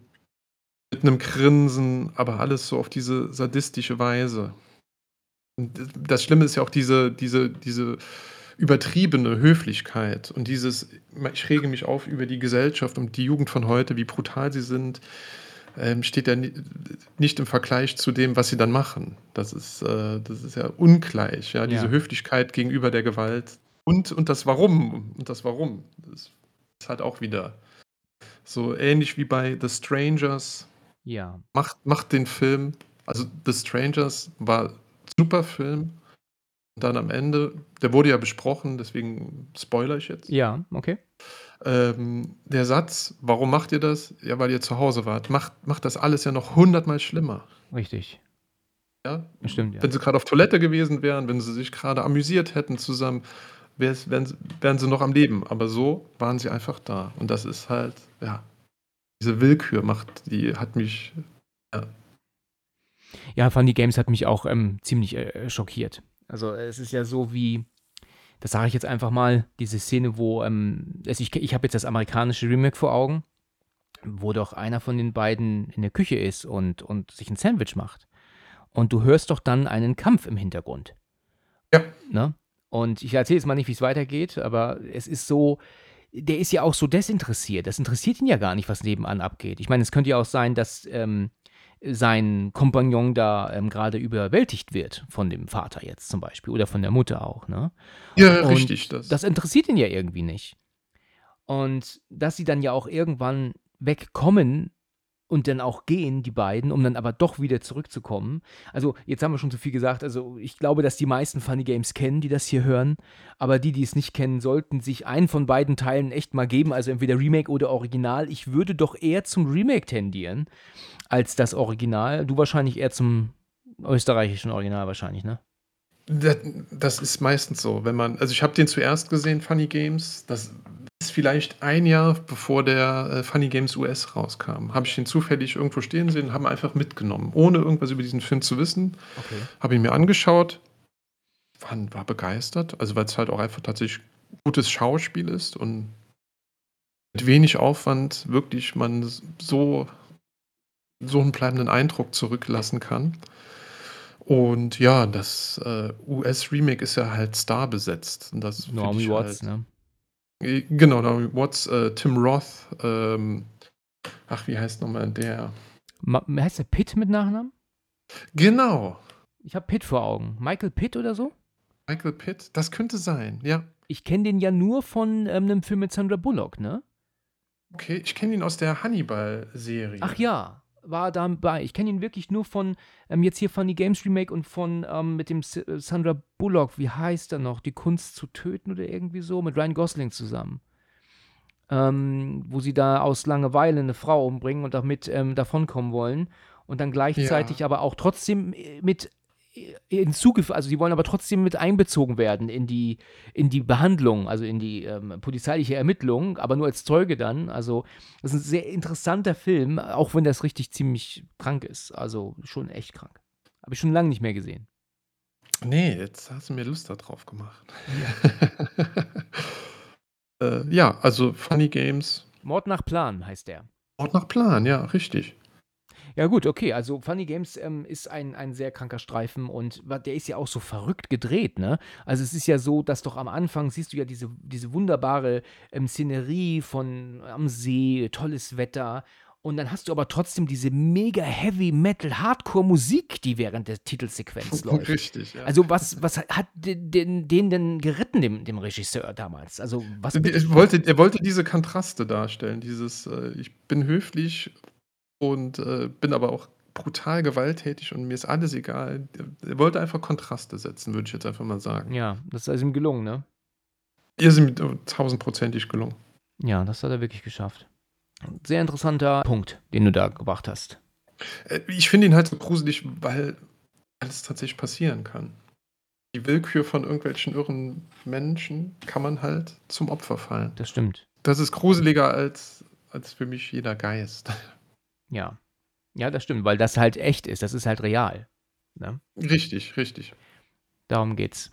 mit einem Grinsen, aber alles so auf diese sadistische Weise. Und das Schlimme ist ja auch diese, diese, diese übertriebene Höflichkeit und dieses, ich rege mich auf über die Gesellschaft und die Jugend von heute, wie brutal sie sind, ähm, steht ja ni- nicht im Vergleich zu dem, was sie dann machen. Das ist, äh, das ist ja ungleich, ja, diese Ja. Höflichkeit gegenüber der Gewalt und, und das Warum und das Warum. Das ist halt auch wieder so ähnlich wie bei The Strangers. Ja. Macht, macht den Film, also The Strangers war ein super Film. Und dann am Ende, der wurde ja besprochen, deswegen spoiler ich jetzt. Ja, okay. Ähm, der Satz, warum macht ihr das? Ja, weil ihr zu Hause wart. Macht, macht das alles ja noch hundertmal schlimmer. Richtig. Ja? Stimmt, ja. Wenn sie gerade auf Toilette gewesen wären, wenn sie sich gerade amüsiert hätten zusammen, wären, sie- wären sie noch am Leben. Aber so waren sie einfach da. Und das ist halt, ja, diese Willkür macht, die hat mich, ja, Ja, Funny Games hat mich auch ähm, ziemlich äh, schockiert. Also es ist ja so wie, das sage ich jetzt einfach mal, diese Szene, wo, ähm, also ich, ich habe jetzt das amerikanische Remake vor Augen, wo doch einer von den beiden in der Küche ist und, und sich ein Sandwich macht. Und du hörst doch dann einen Kampf im Hintergrund. Ja. Ne? Und ich erzähle jetzt mal nicht, wie es weitergeht, aber es ist so, der ist ja auch so desinteressiert. Das interessiert ihn ja gar nicht, was nebenan abgeht. Ich meine, es könnte ja auch sein, dass ähm, sein Kompagnon da ähm, gerade überwältigt wird von dem Vater jetzt zum Beispiel oder von der Mutter auch. Ne? ja Und richtig. Das, Das interessiert ihn ja irgendwie nicht. Und dass sie dann ja auch irgendwann wegkommen und dann auch gehen, die beiden, um dann aber doch wieder zurückzukommen. Also, jetzt haben wir schon zu viel gesagt. Also, ich glaube, dass die meisten Funny Games kennen, die das hier hören. Aber die, die es nicht kennen, sollten sich einen von beiden Teilen echt mal geben. Also, entweder Remake oder Original. Ich würde doch eher zum Remake tendieren als das Original. Du wahrscheinlich eher zum österreichischen Original, wahrscheinlich, ne? Das, ist meistens so, wenn man, also ich habe den zuerst gesehen, Funny Games, das ist vielleicht ein Jahr bevor der äh, Funny Games US rauskam. Habe ich den zufällig irgendwo stehen sehen, haben einfach mitgenommen, ohne irgendwas über diesen Film zu wissen. Okay. Habe ihn mir angeschaut, war, war begeistert, also weil es halt auch einfach tatsächlich gutes Schauspiel ist und mit wenig Aufwand wirklich man so, so einen bleibenden Eindruck zurücklassen kann. Und ja, das äh, US-Remake ist ja halt Star besetzt. Und das Naomi Watts, halt, ne? Äh, Genau, Naomi Watts, äh, Tim Roth, ähm, ach, wie heißt nochmal der? Ma heißt der Pitt mit Nachnamen? Genau, Ich habe Pitt vor Augen. Michael Pitt oder so? Michael Pitt, das könnte sein, ja. Ich kenne den ja nur von ähm, einem Film mit Sandra Bullock, ne? Okay, ich kenne ihn aus der Hannibal-Serie. Ach ja, war dabei. Ich kenne ihn wirklich nur von ähm, jetzt hier Funny Games Remake und von ähm, mit dem S äh, Sandra Bullock, wie heißt er noch? Die Kunst zu töten oder irgendwie so, mit Ryan Gosling zusammen. Ähm, wo sie da aus Langeweile eine Frau umbringen und damit ähm, davonkommen wollen und dann gleichzeitig aber auch trotzdem äh, mit hinzugefügt, also sie wollen aber trotzdem mit einbezogen werden in die, in die Behandlung, also in die ähm, polizeiliche Ermittlung, aber nur als Zeuge dann. Also, das ist ein sehr interessanter Film, auch wenn das richtig ziemlich krank ist. Also schon echt krank. Habe ich schon lange nicht mehr gesehen. Nee, jetzt hast du mir Lust darauf gemacht. äh, ja, also Funny Games, Mord nach Plan heißt der. Ort nach Plan, ja, richtig. Ja, gut, okay. Also Funny Games ähm, ist ein, ein sehr kranker Streifen und der ist ja auch so verrückt gedreht, ne? Also es ist ja so, dass doch am Anfang siehst du ja diese, diese wunderbare ähm, Szenerie von am See, tolles Wetter. Und dann hast du aber trotzdem diese mega Heavy Metal Hardcore Musik, die während der Titelsequenz läuft. Richtig, ja. Also was, was hat den, den, den denn geritten, dem, dem Regisseur damals? Also was er, wollte, er wollte diese Kontraste darstellen, dieses äh, ich bin höflich und äh, bin aber auch brutal gewalttätig und mir ist alles egal. Er wollte einfach Kontraste setzen, würde ich jetzt einfach mal sagen. Ja, das ist ihm gelungen, ne? Ihr sind mir tausendprozentig gelungen. Ja, das hat er wirklich geschafft. Sehr interessanter Punkt, den du da gebracht hast. Äh, Ich finde ihn halt so gruselig, weil alles tatsächlich passieren kann. Die Willkür von irgendwelchen irren Menschen kann man halt zum Opfer fallen. Das stimmt. Das ist gruseliger als, als für mich jeder Geist. Ja. Ja, das stimmt, weil das halt echt ist. Das ist halt real. Ne? Richtig, richtig. Darum geht's.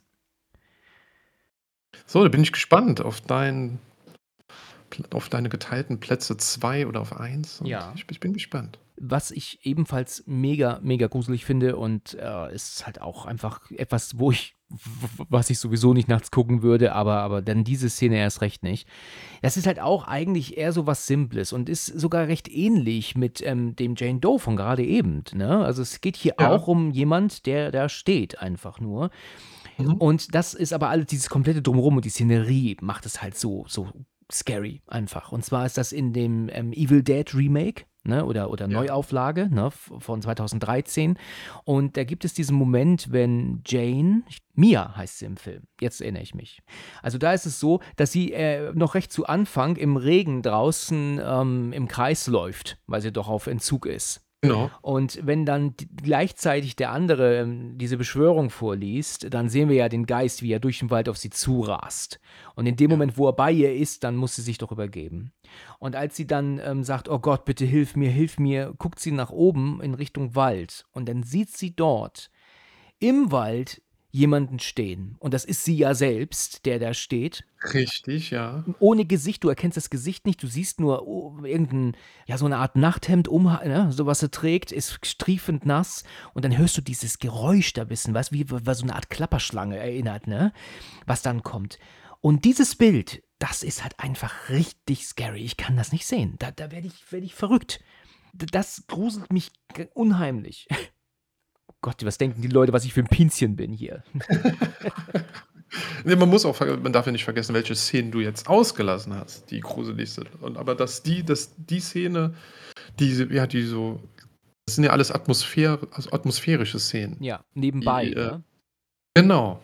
So, da bin ich gespannt auf dein, auf deine geteilten Plätze 2 oder auf 1. Ja. Ich, ich bin gespannt. Was ich ebenfalls mega, mega gruselig finde und äh, ist halt auch einfach etwas, wo ich, was ich sowieso nicht nachts gucken würde, aber, aber dann diese Szene erst recht nicht. Das ist halt auch eigentlich eher so was Simples und ist sogar recht ähnlich mit ähm, dem Jane Doe von gerade eben. Ne? Also es geht hier Ja. auch um jemand, der da steht einfach nur. Mhm. Und das ist aber alles, dieses komplette Drumherum und die Szenerie macht es halt so, so scary einfach. Und zwar ist das in dem ähm, Evil Dead Remake. Ne, oder, oder Ja. Neuauflage ne, von 2013. Und da gibt es diesen Moment, wenn Jane, Mia heißt sie im Film, jetzt erinnere ich mich. Also da ist es so, dass sie äh, noch recht zu Anfang im Regen draußen ähm, im Kreis läuft, weil sie doch auf Entzug ist. Genau. Und wenn dann gleichzeitig der andere ähm, diese Beschwörung vorliest, dann sehen wir ja den Geist, wie er durch den Wald auf sie zurast. Und in dem Moment, wo er bei ihr ist, dann muss sie sich doch übergeben. Und als sie dann ähm, sagt, oh Gott, bitte hilf mir, hilf mir, guckt sie nach oben in Richtung Wald. Und dann sieht sie dort im Wald jemanden stehen. Und das ist sie ja selbst, der da steht Richtig, ja. ohne Gesicht, du erkennst das Gesicht nicht, du siehst nur oh, irgendein, ja, so eine Art Nachthemd um, ne, so was er trägt, ist striefend nass und dann hörst du dieses Geräusch da bisschen, weißt du, wie, wie so eine Art Klapperschlange erinnert, ne, was dann kommt. Und dieses Bild, das ist halt einfach richtig scary. Ich kann das nicht sehen. Da, da werde ich, werd ich verrückt. Das gruselt mich unheimlich. Gott, was denken die Leute, was ich für ein Pinzchen bin hier? Nee, man muss auch, man darf ja nicht vergessen, welche Szenen du jetzt ausgelassen hast, die gruselig sind. Und aber dass die, dass die Szene, diese, ja, die so, das sind ja alles Atmosphäre, also atmosphärische Szenen. Ja, nebenbei. Die, äh, ne? Genau.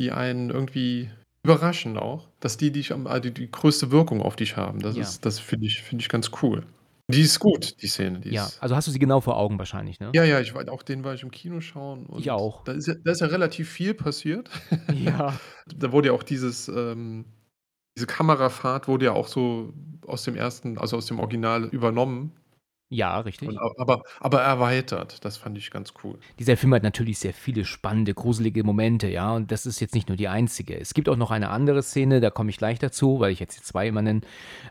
Die einen irgendwie überraschen auch, dass die also die, die größte Wirkung auf dich haben. Das Ja. ist, das finde ich, finde ich ganz cool. Die ist gut, die Szene. Die Ja, also hast du sie genau vor Augen wahrscheinlich, ne? ja, ja, ich war, auch den war ich im Kino schauen. Und Ich auch. Da ist, ja, da ist ja relativ viel passiert. Ja. Da wurde ja auch dieses, ähm, diese Kamerafahrt wurde ja auch so aus dem ersten, also aus dem Original übernommen, Ja, richtig. und, aber, aber erweitert. Das fand ich ganz cool. Dieser Film hat natürlich sehr viele spannende, gruselige Momente, ja, und das ist jetzt nicht nur die einzige. Es gibt auch noch eine andere Szene, da komme ich gleich dazu, weil ich jetzt hier zwei immer nenne.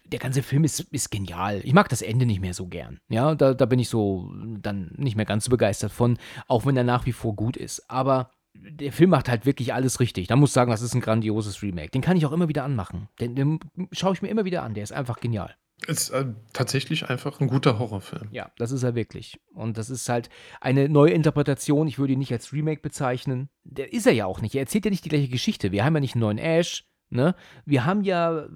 Der ganze Film ist, ist genial. Ich mag das Ende nicht mehr so gern, ja, da, da bin ich so dann nicht mehr ganz so begeistert von, auch wenn er nach wie vor gut ist. Aber der Film macht halt wirklich alles richtig. Da muss ich sagen, das ist ein grandioses Remake. Den kann ich auch immer wieder anmachen. Den, den schaue ich mir immer wieder an. Der ist einfach genial. Ist äh, tatsächlich einfach ein guter Horrorfilm. Ja, das ist er wirklich. Und das ist halt eine neue Interpretation. Ich würde ihn nicht als Remake bezeichnen. Der ist er ja auch nicht. Er erzählt ja nicht die gleiche Geschichte. Wir haben ja nicht einen neuen Ash. Ne? Wir haben ja,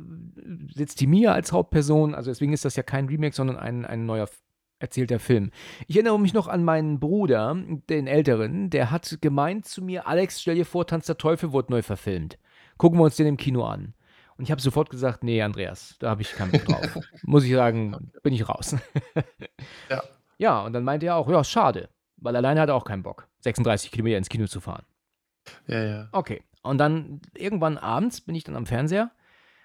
sitzt die Mia als Hauptperson. Also deswegen ist das ja kein Remake, sondern ein, ein neuer erzählter Film. Ich erinnere mich noch an meinen Bruder, den Älteren. Der hat gemeint zu mir, Alex, stell dir vor, Tanz der Teufel wird neu verfilmt. Gucken wir uns den im Kino an. Und ich habe sofort gesagt, nee, Andreas, da habe ich keinen Bock drauf. Muss ich sagen, bin ich raus. Ja. Ja, und dann meinte er auch, ja, schade, weil alleine hat er auch keinen Bock, 36 Kilometer ins Kino zu fahren. Ja, ja. Okay. Und dann irgendwann abends bin ich dann am Fernseher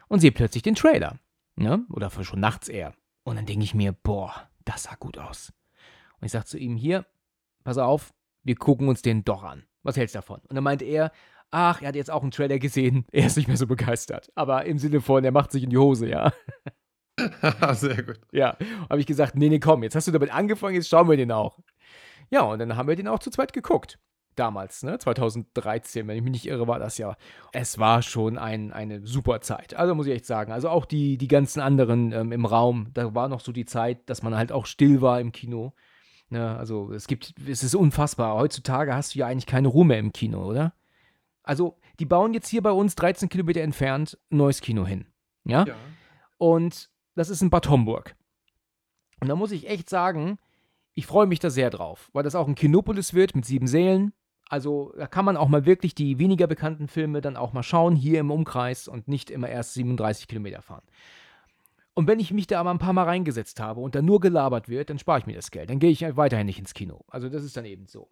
und sehe plötzlich den Trailer. Ne? Oder schon nachts eher. Und dann denke ich mir, boah, das sah gut aus. Und ich sage zu ihm, hier, pass auf, wir gucken uns den doch an. Was hältst du davon? Und dann meinte er, ach, er hat jetzt auch einen Trailer gesehen, er ist nicht mehr so begeistert. Aber im Sinne von, er macht sich in die Hose, ja. Sehr gut. Ja, habe ich gesagt, nee, nee, komm, jetzt hast du damit angefangen, jetzt schauen wir den auch. Ja, und dann haben wir den auch zu zweit geguckt. Damals, ne? 2013, wenn ich mich nicht irre, war das ja. Es war schon ein, eine super Zeit. Also muss ich echt sagen. Also auch die, die ganzen anderen ähm, im Raum, da war noch so die Zeit, dass man halt auch still war im Kino. Ne? Also es gibt, es ist unfassbar. Heutzutage hast du ja eigentlich keine Ruhe mehr im Kino, oder? Also, die bauen jetzt hier bei uns 13 Kilometer entfernt ein neues Kino hin. Ja? Ja. Und das ist in Bad Homburg. Und da muss ich echt sagen, ich freue mich da sehr drauf, weil das auch ein Kinopolis wird mit sieben Sälen. Also da kann man auch mal wirklich die weniger bekannten Filme dann auch mal schauen, hier im Umkreis und nicht immer erst 37 Kilometer fahren. Und wenn ich mich da aber ein paar Mal reingesetzt habe und da nur gelabert wird, dann spare ich mir das Geld. Dann gehe ich weiterhin nicht ins Kino. Also das ist dann eben so.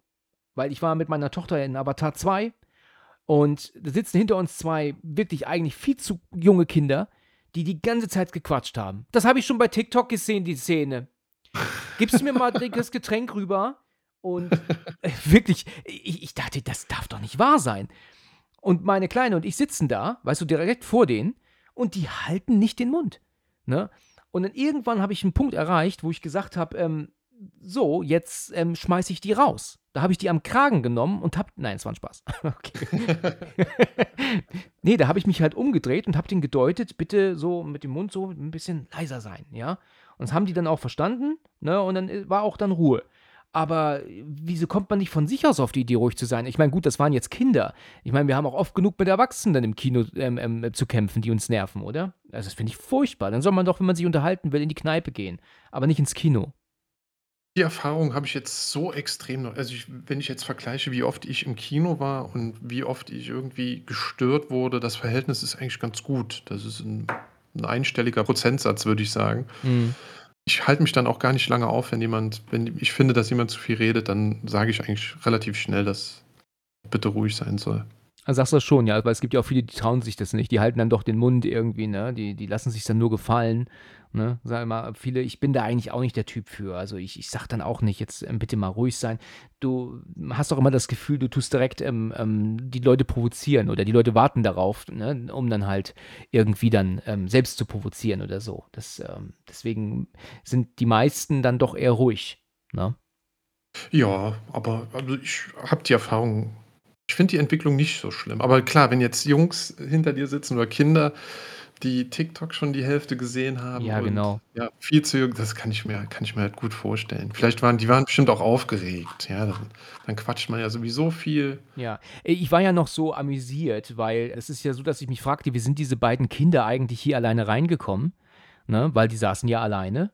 Weil ich war mit meiner Tochter in Avatar 2 und da sitzen hinter uns zwei wirklich eigentlich viel zu junge Kinder, die die ganze Zeit gequatscht haben. Das habe ich schon bei TikTok gesehen, die Szene. Gibst du mir mal das Getränk rüber? Und äh, wirklich, ich, ich dachte, das darf doch nicht wahr sein. Und meine Kleine und ich sitzen da, weißt du, direkt vor denen, und die halten nicht den Mund. Ne? Und dann irgendwann habe ich einen Punkt erreicht, wo ich gesagt habe, ähm, so, jetzt ähm, schmeiße ich die raus. Da habe ich die am Kragen genommen und habe, nein, es war ein Spaß. Nee, da habe ich mich halt umgedreht und habe den gedeutet, bitte so mit dem Mund so ein bisschen leiser sein, ja. Und das haben die dann auch verstanden, ne, und dann äh, war auch dann Ruhe. Aber wieso kommt man nicht von sich aus auf die Idee, ruhig zu sein? Ich meine, gut, das waren jetzt Kinder. Ich meine, wir haben auch oft genug mit Erwachsenen im Kino ähm, ähm, zu kämpfen, die uns nerven, oder? Also, das finde ich furchtbar. Dann soll man doch, wenn man sich unterhalten will, in die Kneipe gehen, aber nicht ins Kino. Die Erfahrung habe ich jetzt so extrem noch. Also, ich, wenn ich jetzt vergleiche, wie oft ich im Kino war und wie oft ich irgendwie gestört wurde, das Verhältnis ist eigentlich ganz gut. Das ist ein, ein einstelliger Prozentsatz, würde ich sagen. Mhm. Ich halte mich dann auch gar nicht lange auf, wenn jemand, wenn ich finde, dass jemand zu viel redet, dann sage ich eigentlich relativ schnell, dass bitte ruhig sein soll. Also sagst du das schon, ja, weil es gibt ja auch viele, die trauen sich das nicht. Die halten dann doch den Mund irgendwie, ne? Die, die lassen sich dann nur gefallen. Ne? Sag mal, viele, ich bin da eigentlich auch nicht der Typ für. Also ich, ich sag dann auch nicht, jetzt ähm, bitte mal ruhig sein. Du hast doch immer das Gefühl, du tust direkt ähm, ähm, die Leute provozieren oder die Leute warten darauf, ne? um dann halt irgendwie dann ähm, selbst zu provozieren oder so. Das, ähm, deswegen sind die meisten dann doch eher ruhig. Ne? Ja, aber also ich habe die Erfahrung, ich finde die Entwicklung nicht so schlimm. Aber klar, wenn jetzt Jungs hinter dir sitzen oder Kinder, die TikTok schon die Hälfte gesehen haben Ja, und genau. ja, viel zu jung, das kann ich mir kann ich mir halt gut vorstellen. Vielleicht waren die waren bestimmt auch aufgeregt, ja, dann dann quatscht man ja sowieso viel. Ja, Äh, ich war ja noch so amüsiert, weil es ist ja so, dass ich mich fragte, wie sind diese beiden Kinder eigentlich hier alleine reingekommen? Ne? Weil die saßen ja alleine.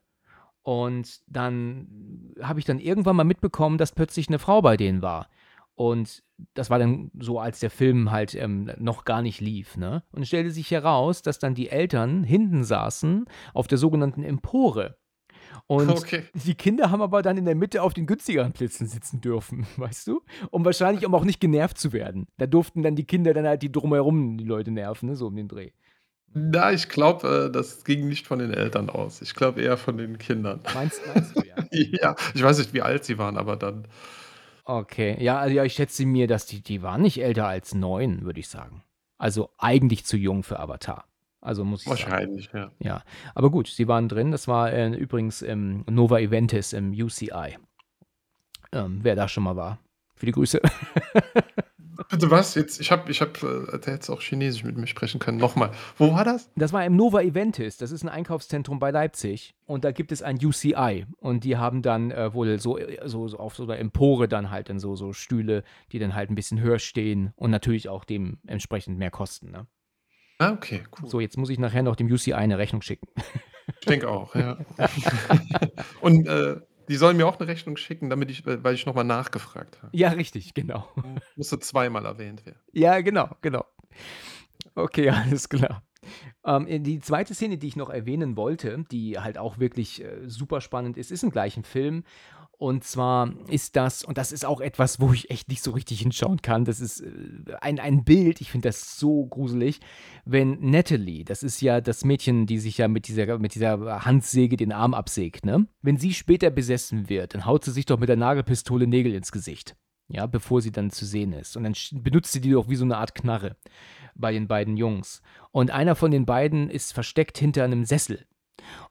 Und dann habe ich dann irgendwann mal mitbekommen, dass plötzlich eine Frau bei denen war. Und das war dann so, als der Film halt ähm, noch gar nicht lief. Ne? Und es stellte sich heraus, dass dann die Eltern hinten saßen auf der sogenannten Empore. Und Okay. die Kinder haben aber dann in der Mitte auf den günstigeren Plätzen sitzen dürfen, weißt du? Um wahrscheinlich, um auch nicht genervt zu werden. Da durften dann die Kinder dann halt die drumherum die Leute nerven, ne? so um den Dreh. Na, ich glaube, äh, das ging nicht von den Eltern aus. Ich glaube eher von den Kindern. Meinst, meinst du, ja? Ja, ich weiß nicht, wie alt sie waren, aber dann Okay, ja, also ja, ich schätze mir, dass die, die waren nicht älter als neun, würde ich sagen. Also eigentlich zu jung für Avatar. Also muss ich sagen. wahrscheinlich, ja. Ja, aber gut, sie waren drin. Das war äh, übrigens im Nova Eventis im UCI. Ähm, wer da schon mal war. Viele Grüße. Bitte was? Jetzt, ich habe, ich habe, äh, der hätte auch Chinesisch mit mir sprechen können. Nochmal. Wo war das? Das war im Nova Eventis. Das ist ein Einkaufszentrum bei Leipzig. Und da gibt es ein UCI. Und die haben dann äh, wohl so, so, so auf so einer Empore dann halt dann so, so Stühle, die dann halt ein bisschen höher stehen und natürlich auch dementsprechend mehr kosten. Ne? Ah, okay, cool. So, jetzt muss ich nachher noch dem UCI eine Rechnung schicken. Ich denke auch, ja. Und äh, die sollen mir auch eine Rechnung schicken, damit ich, weil ich nochmal nachgefragt habe. Ja, richtig, genau. Musste zweimal erwähnt werden. Ja, genau, genau. Okay, alles klar. Ähm, die zweite Szene, die ich noch erwähnen wollte, die halt auch wirklich äh, super spannend ist, ist im gleichen Film. Und zwar ist das, und das ist auch etwas, wo ich echt nicht so richtig hinschauen kann, das ist äh, ein, ein Bild, ich finde das so gruselig, wenn Natalie, das ist ja das Mädchen, die sich ja mit dieser, mit dieser Handsäge den Arm absägt, ne? Wenn sie später besessen wird, dann haut sie sich doch mit der Nagelpistole Nägel ins Gesicht. Ja, bevor sie dann zu sehen ist. Und dann benutzt sie die doch wie so eine Art Knarre bei den beiden Jungs. Und einer von den beiden ist versteckt hinter einem Sessel.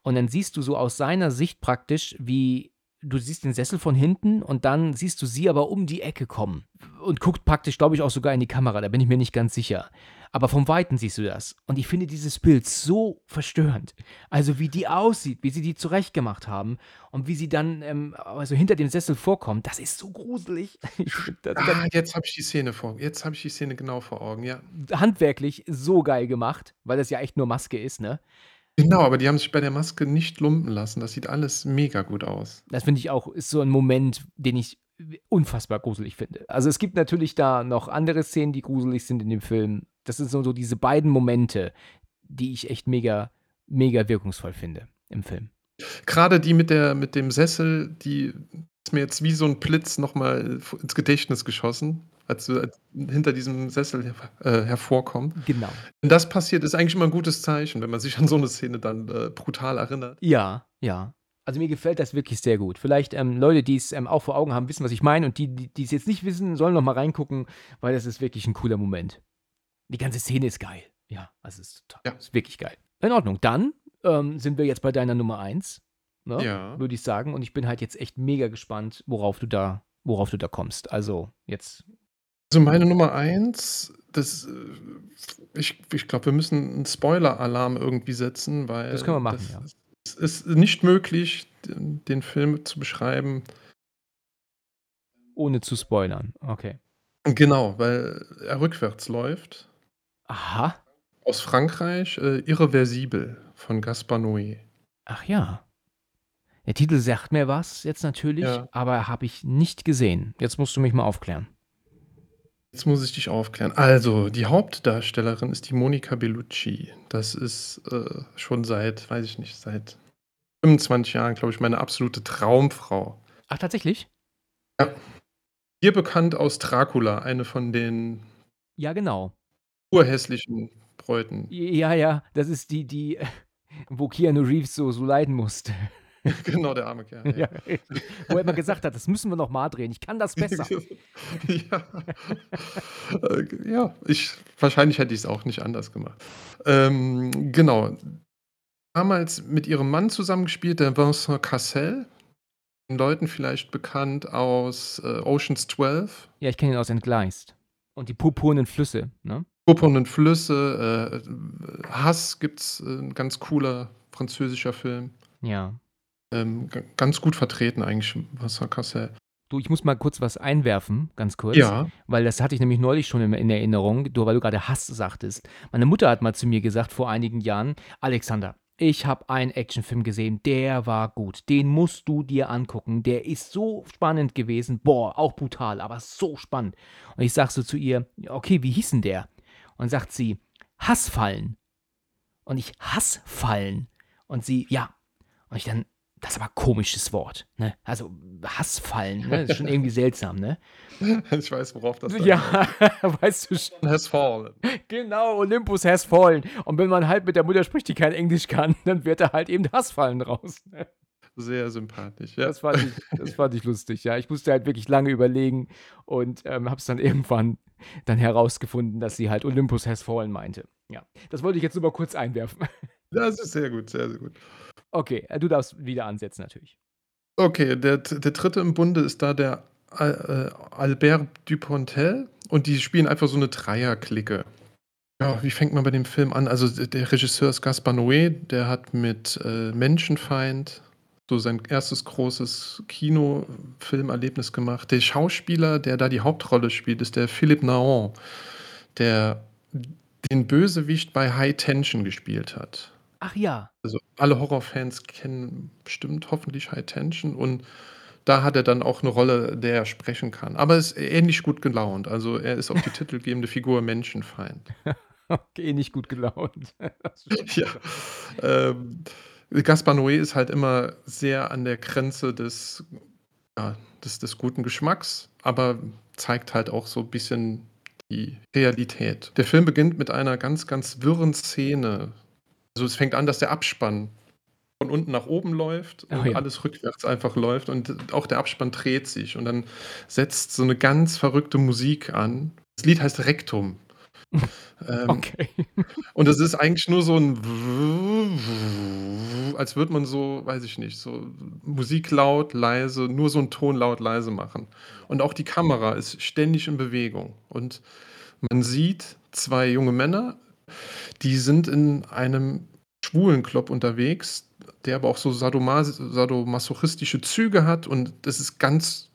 Und dann siehst du so aus seiner Sicht praktisch, wie du siehst den Sessel von hinten und dann siehst du sie aber um die Ecke kommen und guckt praktisch, glaube ich, auch sogar in die Kamera, da bin ich mir nicht ganz sicher. Aber vom Weiten siehst du das. Und ich finde dieses Bild so verstörend. Also wie die aussieht, wie sie die zurechtgemacht haben und wie sie dann ähm, also hinter dem Sessel vorkommt, das ist so gruselig. ah, jetzt habe ich die Szene vor. Jetzt habe ich die Szene genau vor Augen, ja. Handwerklich so geil gemacht, weil das ja echt nur Maske ist, ne? Genau, aber die haben sich bei der Maske nicht lumpen lassen. Das sieht alles mega gut aus. Das finde ich auch, ist so ein Moment, den ich unfassbar gruselig finde. Also es gibt natürlich da noch andere Szenen, die gruselig sind in dem Film. Das sind so, so diese beiden Momente, die ich echt mega, mega wirkungsvoll finde im Film. Gerade die mit der mit dem Sessel, die ist mir jetzt wie so ein Blitz nochmal ins Gedächtnis geschossen als du hinter diesem Sessel äh, hervorkommt. Genau. Wenn das passiert, ist eigentlich immer ein gutes Zeichen, wenn man sich an so eine Szene dann äh, brutal erinnert. Ja, ja. Also mir gefällt das wirklich sehr gut. Vielleicht ähm, Leute, die es ähm, auch vor Augen haben, wissen, was ich meine. Und die, die es jetzt nicht wissen, sollen noch mal reingucken, weil das ist wirklich ein cooler Moment. Die ganze Szene ist geil. Ja, also es ist, total, ja. ist wirklich geil. In Ordnung. Dann ähm, sind wir jetzt bei deiner Nummer 1. Ne? Ja. Würde ich sagen. Und ich bin halt jetzt echt mega gespannt, worauf du da, worauf du da kommst. Also jetzt also meine Nummer eins, das, äh, ich, ich glaube, wir müssen einen Spoiler-Alarm irgendwie setzen, weil Das können wir machen, ja. es ist nicht möglich, den, den Film zu beschreiben. Ohne zu spoilern. Okay. Genau, weil er rückwärts läuft. Aha. Aus Frankreich, äh, Irreversibel von Gaspar Noé. Ach ja. Der Titel sagt mir was jetzt natürlich, Ja. aber habe ich nicht gesehen. Jetzt musst du mich mal aufklären. Jetzt muss ich dich aufklären. Also, die Hauptdarstellerin ist die Monica Bellucci. Das ist äh, schon seit, weiß ich nicht, seit 25 Jahren, glaube ich, meine absolute Traumfrau. Ach, tatsächlich? Ja. Hier bekannt aus Dracula, eine von den Ja, genau. urhässlichen Bräuten. Ja, ja, das ist die, die, wo Keanu Reeves so, so leiden musste. Genau, der arme Kerl. Ja. Ja, Wo er immer gesagt hat, das müssen wir noch mal drehen. Ich kann das besser. ja. Äh, ja, ich, wahrscheinlich hätte ich es auch nicht anders gemacht. Ähm, genau. Damals mit ihrem Mann zusammengespielt, der Vincent Cassel. Den Leuten vielleicht bekannt aus äh, Oceans 12. Ja, ich kenne ihn aus Entgleist. Und die purpurnen Flüsse, ne? Purpurnen Flüsse. Äh, Hass gibt's, äh, ein ganz cooler französischer Film. Ja. Ähm, ganz gut vertreten eigentlich, Cassel. Du, ich muss mal kurz was einwerfen, ganz kurz. Ja. Weil das hatte ich nämlich neulich schon in, in Erinnerung, du, weil du gerade Hass sagtest. Meine Mutter hat mal zu mir gesagt vor einigen Jahren, Alexander, ich habe einen Actionfilm gesehen, der war gut. Den musst du dir angucken. Der ist so spannend gewesen. Boah, auch brutal, aber so spannend. Und ich sag so zu ihr, okay, wie hieß denn der? Und sagt sie, Hassfallen. Und ich Hassfallen. Und sie, ja. Und ich dann, das ist aber ein komisches Wort. Ne? Also Hassfallen, ne? Das ist schon irgendwie seltsam, ne? Ich weiß, worauf das Ja, weißt du schon. Has fallen. Genau, Olympus has fallen. Und wenn man halt mit der Mutter spricht, die kein Englisch kann, dann wird da halt eben Hassfallen raus. Ne? Sehr sympathisch, ja. Das fand, ich, das fand ich lustig, ja. Ich musste halt wirklich lange überlegen und ähm, habe es dann irgendwann dann herausgefunden, dass sie halt Olympus has fallen meinte. Ja, das wollte ich jetzt nur mal kurz einwerfen. Das ist sehr gut, sehr, sehr gut. Okay, äh, du darfst wieder ansetzen natürlich. Okay, der, der dritte im Bunde ist da der äh, Albert Dupontel und die spielen einfach so eine Dreierklicke. Ja, wie fängt man bei dem Film an? Also der Regisseur ist Gaspar Noé, der hat mit äh, Menschenfeind so sein erstes großes Kinofilmerlebnis gemacht. Der Schauspieler, der da die Hauptrolle spielt, ist der Philippe Naon, der den Bösewicht bei High Tension gespielt hat. Ach ja. Also alle Horrorfans kennen bestimmt hoffentlich High Tension und da hat er dann auch eine Rolle, der er sprechen kann. Aber er ist ähnlich gut gelaunt. Also er ist auch die titelgebende Figur Menschenfeind. okay, nicht gut gelaunt. ja. Ähm, Gaspar Noé ist halt immer sehr an der Grenze des, ja, des, des guten Geschmacks, aber zeigt halt auch so ein bisschen die Realität. Der Film beginnt mit einer ganz, ganz wirren Szene. Also es fängt an, dass der Abspann von unten nach oben läuft oh und oh ja. alles rückwärts einfach läuft und auch der Abspann dreht sich und dann setzt so eine ganz verrückte Musik an. Das Lied heißt Rektum. ähm, okay. Und es ist eigentlich nur so ein als würde man so, weiß ich nicht, so Musik laut, leise, nur so 'n Ton laut, leise machen. Und auch die Kamera ist ständig in Bewegung. Und man sieht 2 junge Männer, die sind in einem schwulen Club unterwegs, der aber auch so sadomas sadomasochistische Züge hat und das ist ganz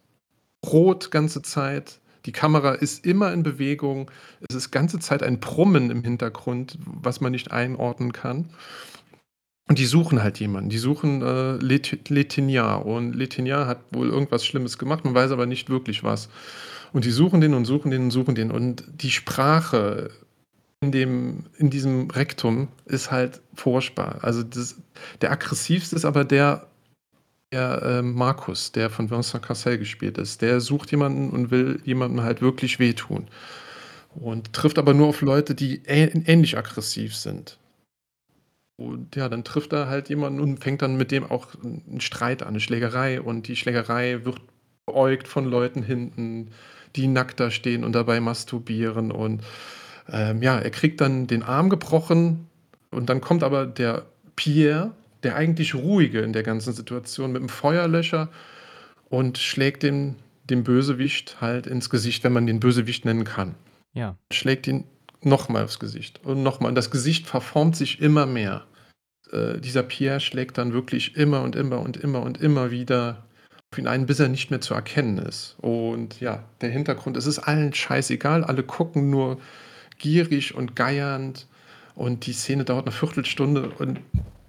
rot ganze Zeit. Die Kamera ist immer in Bewegung. Es ist ganze Zeit ein Brummen im Hintergrund, was man nicht einordnen kann. Und die suchen halt jemanden. Die suchen äh, Let Letignat. Und Letignat hat wohl irgendwas Schlimmes gemacht, man weiß aber nicht wirklich was. Und die suchen den und suchen den und suchen den. Und die Sprache in, dem, in diesem Rektum ist halt furchtbar. Also das, der aggressivste ist aber der der äh, Markus, der von Vincent Cassel gespielt ist, der sucht jemanden und will jemandem halt wirklich wehtun. Und trifft aber nur auf Leute, die ähnlich aggressiv sind. Und ja, dann trifft er halt jemanden und fängt dann mit dem auch einen Streit an, eine Schlägerei. Und die Schlägerei wird beäugt von Leuten hinten, die nackt da stehen und dabei masturbieren. Und ähm, ja, er kriegt dann den Arm gebrochen. Und dann kommt aber der Pierre, der eigentlich ruhige in der ganzen Situation mit dem Feuerlöscher und schlägt den, dem Bösewicht halt ins Gesicht, wenn man den Bösewicht nennen kann. Ja. Schlägt ihn nochmal aufs Gesicht und nochmal. Und das Gesicht verformt sich immer mehr. Äh, dieser Pierre schlägt dann wirklich immer und immer und immer und immer wieder auf ihn ein, bis er nicht mehr zu erkennen ist. Und ja, der Hintergrund, es ist allen scheißegal, alle gucken nur gierig und geiernd und die Szene dauert eine Viertelstunde und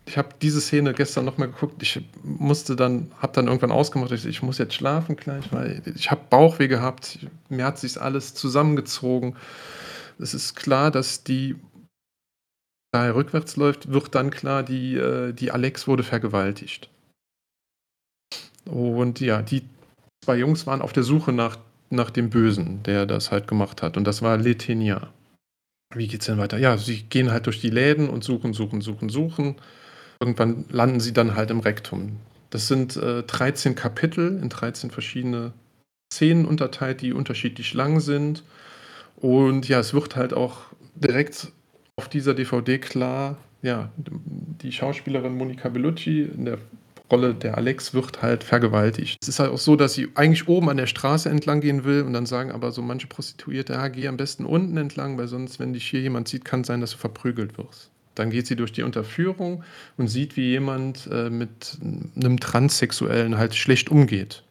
ich habe diese Szene gestern nochmal geguckt. Ich musste dann, habe dann irgendwann ausgemacht, ich, ich muss jetzt schlafen gleich, weil ich habe Bauchweh gehabt. Mir hat sich alles zusammengezogen. Es ist klar, dass die, da er rückwärts läuft, wird dann klar, die, äh, die Alex wurde vergewaltigt. Und ja, die zwei Jungs waren auf der Suche nach, nach dem Bösen, der das halt gemacht hat. Und das war Letenia. Wie geht's denn weiter? Ja, sie gehen halt durch die Läden und suchen, suchen, suchen, suchen irgendwann landen sie dann halt im Rektum. Das sind äh, 13 Kapitel in 13 verschiedene Szenen unterteilt, die unterschiedlich lang sind. Und ja, es wird halt auch direkt auf dieser DVD klar, ja, die Schauspielerin Monica Bellucci in der Rolle der Alex wird halt vergewaltigt. Es ist halt auch so, dass sie eigentlich oben an der Straße entlang gehen will und dann sagen aber so manche Prostituierte, ja, geh am besten unten entlang, weil sonst, wenn dich hier jemand sieht, kann sein, dass du verprügelt wirst. Dann geht sie durch die Unterführung und sieht, wie jemand äh, mit einem Transsexuellen halt schlecht umgeht.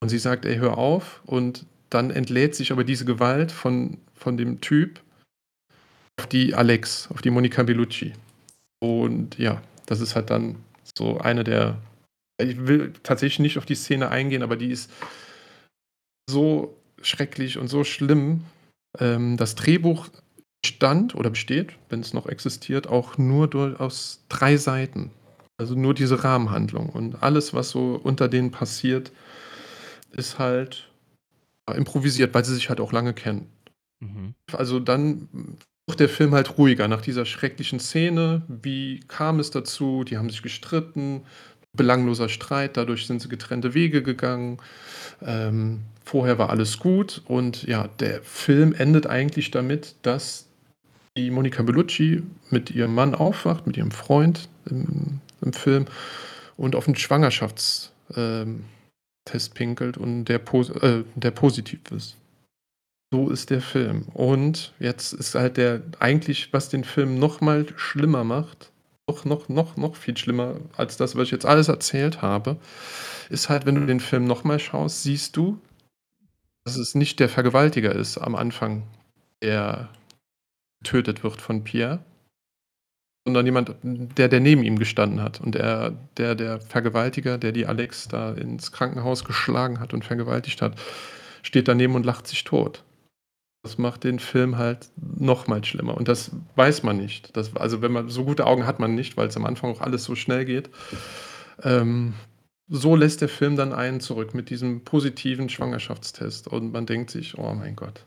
Und sie sagt, ey, hör auf. Und dann entlädt sich aber diese Gewalt von, von dem Typ auf die Alex, auf die Monica Bellucci. Und ja, das ist halt dann so eine der. Ich will tatsächlich nicht auf die Szene eingehen, aber die ist so schrecklich und so schlimm. Ähm, das Drehbuch stand oder besteht, wenn es noch existiert, auch nur durch, aus drei Seiten. Also nur diese Rahmenhandlung. Und alles, was so unter denen passiert, ist halt improvisiert, weil sie sich halt auch lange kennen. Mhm. Also dann wird der Film halt ruhiger nach dieser schrecklichen Szene. Wie kam es dazu? Die haben sich gestritten, belangloser Streit, dadurch sind sie getrennte Wege gegangen. Ähm, vorher war alles gut und ja, der Film endet eigentlich damit, dass die Monika Bellucci mit ihrem Mann aufwacht, mit ihrem Freund im, im Film und auf einen Schwangerschaftstest ähm, pinkelt und der, äh, der positiv ist. So ist der Film. Und jetzt ist halt der eigentlich, was den Film noch mal schlimmer macht, noch, noch, noch, noch viel schlimmer als das, was ich jetzt alles erzählt habe, ist halt, wenn du den Film noch mal schaust, siehst du, dass es nicht der Vergewaltiger ist am Anfang, der getötet wird von Pierre, sondern jemand, der, der neben ihm gestanden hat. Und der, der, der Vergewaltiger, der die Alex da ins Krankenhaus geschlagen hat und vergewaltigt hat, steht daneben und lacht sich tot. Das macht den Film halt nochmal schlimmer. Und das weiß man nicht. Das, also, wenn man so gute Augen hat man nicht, weil es am Anfang auch alles so schnell geht. Ähm, so lässt der Film dann einen zurück mit diesem positiven Schwangerschaftstest. Und man denkt sich, oh mein Gott,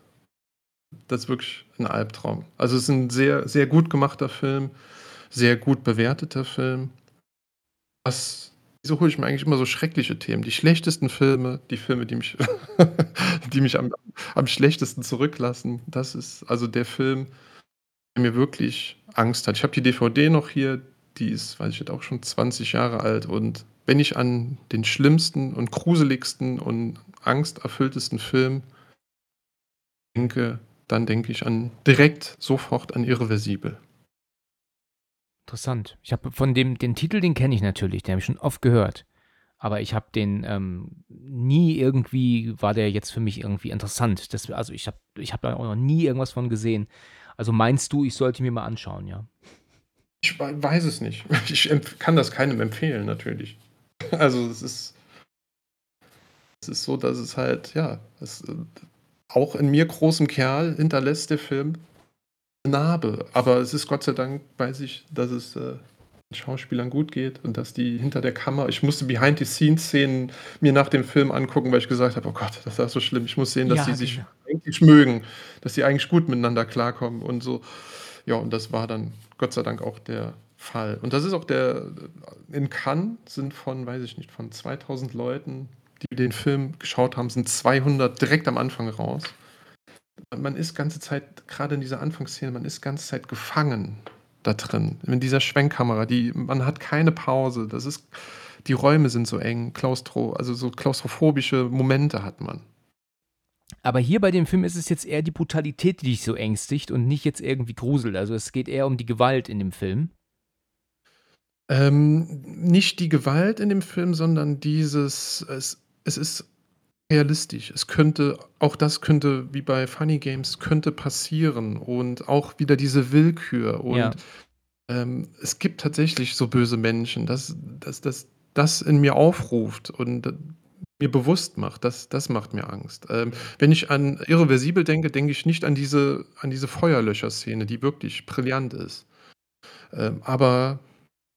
das ist wirklich ein Albtraum. Also es ist ein sehr, sehr gut gemachter Film, sehr gut bewerteter Film. Was, wieso hole ich mir eigentlich immer so schreckliche Themen? Die schlechtesten Filme, die Filme, die mich, die mich am, am schlechtesten zurücklassen. Das ist also der Film, der mir wirklich Angst hat. Ich habe die DVD noch hier, die ist, weiß ich jetzt auch schon 20 Jahre alt. Und wenn ich an den schlimmsten und gruseligsten und angsterfülltesten Film denke, dann denke ich an direkt sofort an Irreversibel. Interessant. Ich habe von dem den Titel, den kenne ich natürlich, den habe ich schon oft gehört. Aber ich habe den ähm, nie irgendwie, war der jetzt für mich irgendwie interessant. Das, also ich habe ich hab da auch noch nie irgendwas von gesehen. Also meinst du, ich sollte mir mal anschauen, ja? Ich weiß es nicht. Ich kann das keinem empfehlen, natürlich. Also es ist, es ist so, dass es halt, ja, es, äh, auch in mir großem Kerl hinterlässt der Film eine Narbe. Aber es ist Gott sei Dank, weiß ich, dass es äh, Schauspielern gut geht und dass die hinter der Kamera, ich musste Behind-the-Scenes-Szenen mir nach dem Film angucken, weil ich gesagt habe, oh Gott, das ist so schlimm. Ich muss sehen, dass ja, die sich genau. eigentlich mögen, dass die eigentlich gut miteinander klarkommen und so. Ja, und das war dann Gott sei Dank auch der Fall. Und das ist auch der, in Cannes sind von, weiß ich nicht, von 2000 Leuten, die den Film geschaut haben, sind 200 direkt am Anfang raus. Man ist ganze Zeit, gerade in dieser Anfangsszene, man ist ganze Zeit gefangen da drin, in dieser Schwenkkamera. Die, man hat keine Pause. Das ist, die Räume sind so eng, klaustro, also so klaustrophobische Momente hat man. Aber hier bei dem Film ist es jetzt eher die Brutalität, die dich so ängstigt und nicht jetzt irgendwie gruselt. Also es geht eher um die Gewalt in dem Film. Ähm, nicht die Gewalt in dem Film, sondern dieses, es, es ist realistisch. Es könnte, auch das könnte, wie bei Funny Games, könnte passieren und auch wieder diese Willkür. Und ja. ähm, es gibt tatsächlich so böse Menschen, dass das, das, das in mir aufruft und mir bewusst macht, das, das macht mir Angst. Ähm, wenn ich an Irreversibel denke, denke ich nicht an diese, an diese Feuerlöcher-Szene, die wirklich brillant ist. Ähm, aber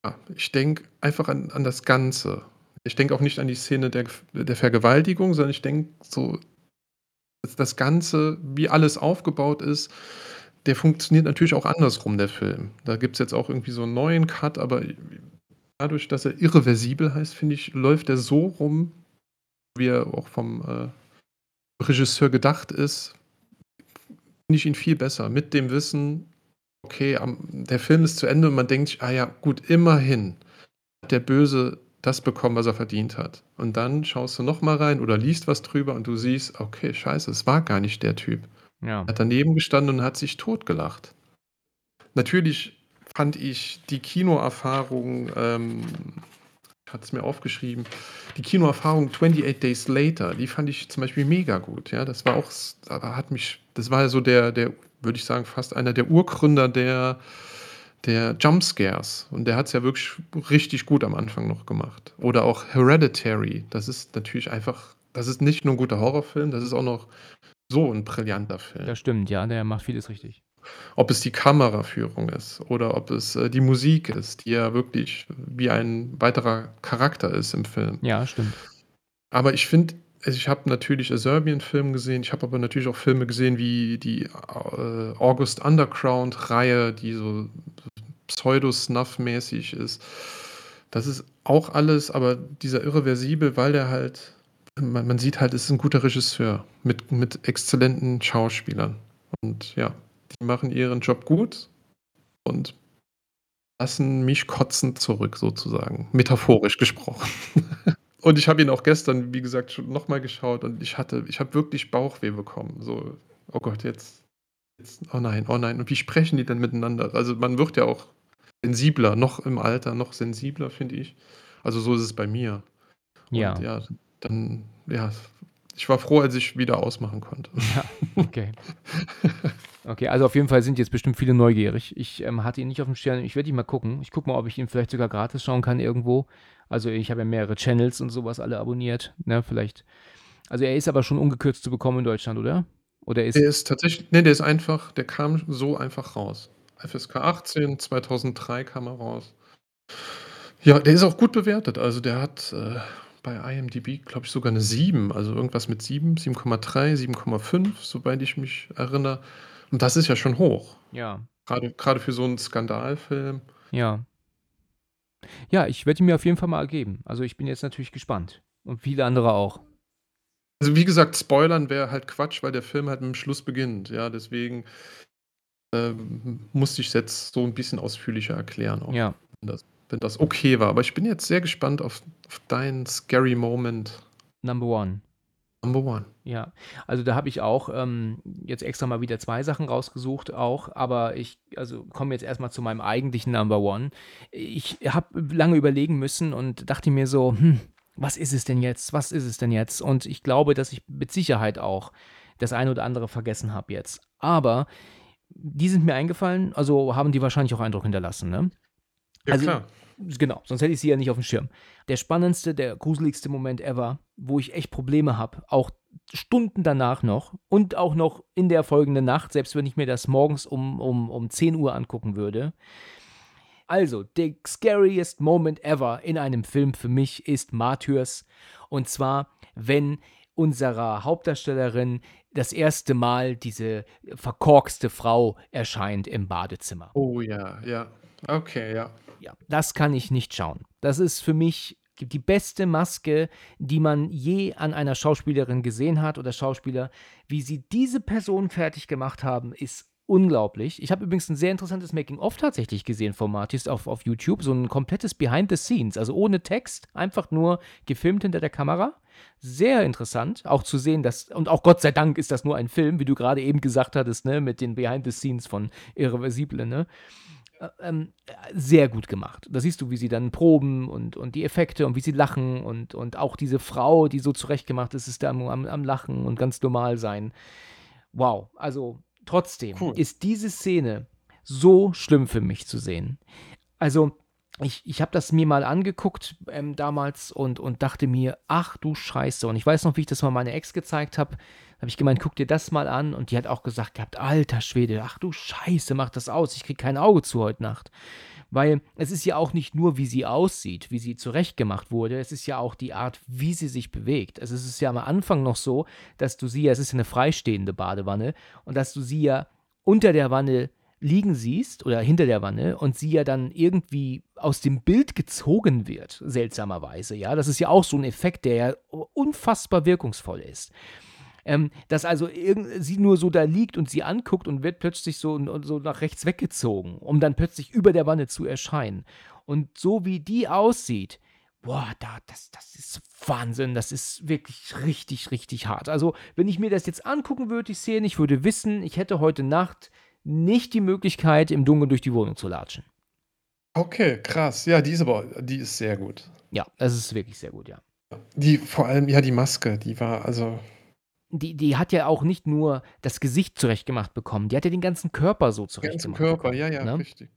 ja, ich denke einfach an, an das Ganze. Ich denke auch nicht an die Szene der, der Vergewaltigung, sondern ich denke so, dass das Ganze, wie alles aufgebaut ist, der funktioniert natürlich auch andersrum, der Film. Da gibt es jetzt auch irgendwie so einen neuen Cut, aber dadurch, dass er irreversibel heißt, finde ich, läuft er so rum, wie er auch vom äh, Regisseur gedacht ist, finde ich ihn viel besser. Mit dem Wissen, okay, am, der Film ist zu Ende und man denkt, ah ja, gut, immerhin hat der Böse das bekommen, was er verdient hat. Und dann schaust du nochmal rein oder liest was drüber und du siehst, okay, scheiße, es war gar nicht der Typ. Ja. Er hat daneben gestanden und hat sich totgelacht. Natürlich fand ich die Kinoerfahrung, ähm, ich hatte es mir aufgeschrieben, die Kinoerfahrung 28 Days Later, die fand ich zum Beispiel mega gut. Ja, das war auch, hat mich, das war so der, der, würde ich sagen, fast einer der Urgründer der der Jumpscares. Und der hat es ja wirklich richtig gut am Anfang noch gemacht. Oder auch Hereditary. Das ist natürlich einfach, das ist nicht nur ein guter Horrorfilm, das ist auch noch so ein brillanter Film. Das stimmt, ja, der macht vieles richtig. Ob es die Kameraführung ist oder ob es äh, die Musik ist, die ja wirklich wie ein weiterer Charakter ist im Film. Ja, stimmt. Aber ich finde, also ich habe natürlich Serbian-Film gesehen, ich habe aber natürlich auch Filme gesehen wie die äh, August Underground-Reihe, die so pseudo-snuff-mäßig ist. Das ist auch alles, aber dieser Irreversibel, weil der halt, man, man sieht halt, es ist ein guter Regisseur mit, mit exzellenten Schauspielern. Und ja, die machen ihren Job gut und lassen mich kotzen zurück, sozusagen. Metaphorisch gesprochen. und ich habe ihn auch gestern, wie gesagt, schon nochmal geschaut und ich hatte, ich habe wirklich Bauchweh bekommen. So, oh Gott, jetzt, jetzt, oh nein, oh nein. Und wie sprechen die denn miteinander? Also man wird ja auch sensibler, noch im Alter, noch sensibler, finde ich. Also so ist es bei mir. Und ja. ja, dann, ja, ich war froh, als ich wieder ausmachen konnte. Ja, okay. Okay, also auf jeden Fall sind jetzt bestimmt viele neugierig. Ich ähm, hatte ihn nicht auf dem Stern. Ich werde ihn mal gucken. Ich gucke mal, ob ich ihn vielleicht sogar gratis schauen kann irgendwo. Also ich habe ja mehrere Channels und sowas alle abonniert. Ne, vielleicht. Also er ist aber schon ungekürzt zu bekommen in Deutschland, oder? Oder ist. Der ist tatsächlich, nee, der ist einfach, der kam so einfach raus. FSK 18, 2003 kam er raus. Ja, der ist auch gut bewertet. Also der hat äh, bei IMDb, glaube ich, sogar eine 7. Also irgendwas mit 7, 7,3, 7,5, soweit ich mich erinnere. Und das ist ja schon hoch. Ja. Gerade, gerade für so einen Skandalfilm. Ja. Ja, ich werde ihn mir auf jeden Fall mal ergeben. Also ich bin jetzt natürlich gespannt. Und viele andere auch. Also wie gesagt, spoilern wäre halt Quatsch, weil der Film halt mit dem Schluss beginnt. Ja, deswegen ähm, musste ich es jetzt so ein bisschen ausführlicher erklären auch. Ja, wenn das, wenn das okay war. Aber ich bin jetzt sehr gespannt auf, auf deinen Scary Moment. Number One. Number One. Ja, also da habe ich auch ähm, jetzt extra mal wieder zwei Sachen rausgesucht, auch, aber ich also komme jetzt erstmal zu meinem eigentlichen Number One. Ich habe lange überlegen müssen und dachte mir so, hm, was ist es denn jetzt? Was ist es denn jetzt? Und ich glaube, dass ich mit Sicherheit auch das eine oder andere vergessen habe jetzt. Aber die sind mir eingefallen, also haben die wahrscheinlich auch Eindruck hinterlassen, ne? Ja, Also, klar. Genau, sonst hätte ich sie ja nicht auf dem Schirm. Der spannendste, der gruseligste Moment ever, wo ich echt Probleme habe, auch Stunden danach noch und auch noch in der folgenden Nacht, selbst wenn ich mir das morgens um, um, um 10 Uhr angucken würde. Also, der scariest Moment ever in einem Film für mich ist Martyrs. Und zwar, wenn unserer Hauptdarstellerin das erste Mal diese verkorkste Frau erscheint im Badezimmer. Oh ja, ja. Okay, ja. Ja, das kann ich nicht schauen. Das ist für mich die beste Maske, die man je an einer Schauspielerin gesehen hat oder Schauspieler. Wie sie diese Person fertig gemacht haben, ist unglaublich. Ich habe übrigens ein sehr interessantes Making-of tatsächlich gesehen von Martis auf, auf YouTube. So ein komplettes Behind the Scenes, also ohne Text, einfach nur gefilmt hinter der Kamera. Sehr interessant, auch zu sehen, dass, und auch Gott sei Dank ist das nur ein Film, wie du gerade eben gesagt hattest, ne, mit den Behind the Scenes von Irreversible, ne ähm, sehr gut gemacht. Da siehst du, wie sie dann proben und, und die Effekte und wie sie lachen und, und auch diese Frau, die so zurechtgemacht ist, ist da am, am, am Lachen und ganz normal sein. Wow, also trotzdem Cool. ist diese Szene so schlimm für mich zu sehen. Also ich, ich habe das mir mal angeguckt ähm, damals und, und dachte mir, ach du Scheiße. Und ich weiß noch, wie ich das mal meiner Ex gezeigt habe. Da habe ich gemeint, guck dir das mal an. Und die hat auch gesagt gehabt, alter Schwede, ach du Scheiße, mach das aus. Ich krieg kein Auge zu heute Nacht. Weil es ist ja auch nicht nur, wie sie aussieht, wie sie zurechtgemacht wurde, es ist ja auch die Art, wie sie sich bewegt. Also es ist ja am Anfang noch so, dass du sie, es ist eine freistehende Badewanne, und dass du sie ja unter der Wanne liegen siehst oder hinter der Wanne und sie ja dann irgendwie aus dem Bild gezogen wird, seltsamerweise, ja. Das ist ja auch so ein Effekt, der ja unfassbar wirkungsvoll ist. Ähm, dass also sie nur so da liegt und sie anguckt und wird plötzlich so, so nach rechts weggezogen, um dann plötzlich über der Wanne zu erscheinen. Und so wie die aussieht, boah, da, das, das ist Wahnsinn, das ist wirklich richtig, richtig hart. Also, wenn ich mir das jetzt angucken würde, die Szene, ich würde wissen, ich hätte heute Nacht nicht die Möglichkeit, im Dunkeln durch die Wohnung zu latschen. Okay, krass. Ja, die ist aber, die ist sehr gut. Ja, das ist wirklich sehr gut, ja. Die, vor allem, ja, die Maske, die war, also, Die, die hat ja auch nicht nur das Gesicht zurechtgemacht bekommen, die hat ja den ganzen Körper so den ganzen zurechtgemacht Körper, bekommen. ja, ja, Ne? richtig.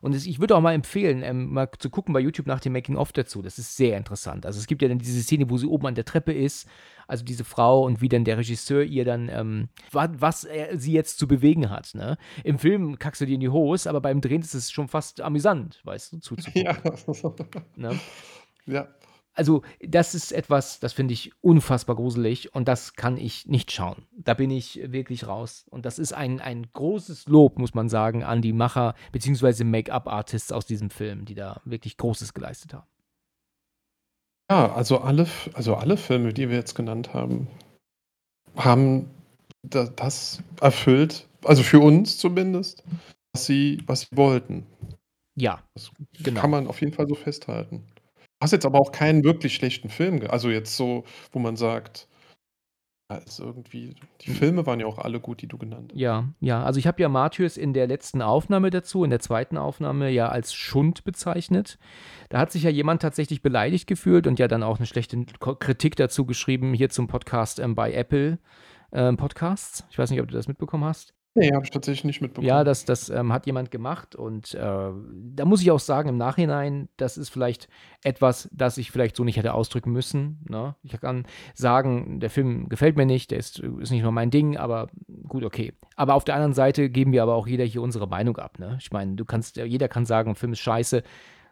Und es, ich würde auch mal empfehlen, ähm, mal zu gucken bei YouTube nach dem Making-of dazu. Das ist sehr interessant. Also es gibt ja dann diese Szene, wo sie oben an der Treppe ist, also diese Frau und wie dann der Regisseur ihr dann, ähm, wa- was er, sie jetzt zu bewegen hat. Ne? Im Film kackst du dir in die Hose, aber beim Drehen ist es schon fast amüsant, weißt du, zuzugucken. Ja. Ne? ja. Also, das ist etwas, das finde ich unfassbar gruselig und das kann ich nicht schauen. Da bin ich wirklich raus. Und das ist ein, ein großes Lob, muss man sagen, an die Macher bzw. Make-up-Artists aus diesem Film, die da wirklich Großes geleistet haben. Ja, also alle, also alle Filme, die wir jetzt genannt haben, haben da, das erfüllt, also für uns zumindest, was sie, was sie wollten. Ja, Das Genau. kann man auf jeden Fall so festhalten. Hast jetzt aber auch keinen wirklich schlechten Film, also jetzt so, wo man sagt, ja, irgendwie, die Filme waren ja auch alle gut, die du genannt hast. ja, ja. Also, ich habe ja Martyrs in der letzten Aufnahme dazu, in der zweiten Aufnahme ja als Schund bezeichnet. Da hat sich ja jemand tatsächlich beleidigt gefühlt und ja dann auch eine schlechte Kritik dazu geschrieben, hier zum Podcast ähm, bei Apple ähm, Podcasts. Ich weiß nicht, ob du das mitbekommen hast. Nee, habe ich tatsächlich nicht mitbekommen. Ja, das, das ähm, hat jemand gemacht und äh, da muss ich auch sagen, im Nachhinein, das ist vielleicht etwas, das ich vielleicht so nicht hätte ausdrücken müssen. Ne? Ich kann sagen, der Film gefällt mir nicht, der ist, ist nicht nur mein Ding, aber gut, okay. Aber auf der anderen Seite geben wir aber auch jeder hier unsere Meinung ab. Ne? Ich meine, du kannst, jeder kann sagen, Film ist scheiße.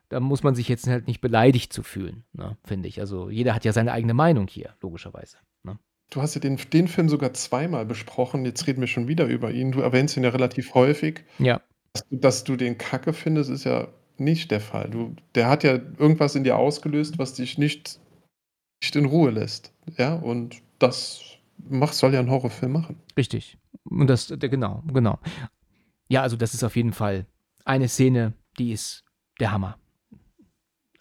Da muss man sich jetzt halt nicht beleidigt zu fühlen, ne? finde ich. Also jeder hat ja seine eigene Meinung hier, logischerweise. Du hast ja den, den Film sogar zweimal besprochen, jetzt reden wir schon wieder über ihn. Du erwähnst ihn ja relativ häufig. Ja, Dass du, dass du den Kacke findest, ist ja nicht der Fall. Du, der hat ja irgendwas in dir ausgelöst, was dich nicht, nicht in Ruhe lässt. Ja, und das macht, soll ja ein Horrorfilm machen. Richtig. Und das, genau, genau. Ja, also das ist auf jeden Fall eine Szene, die ist der Hammer.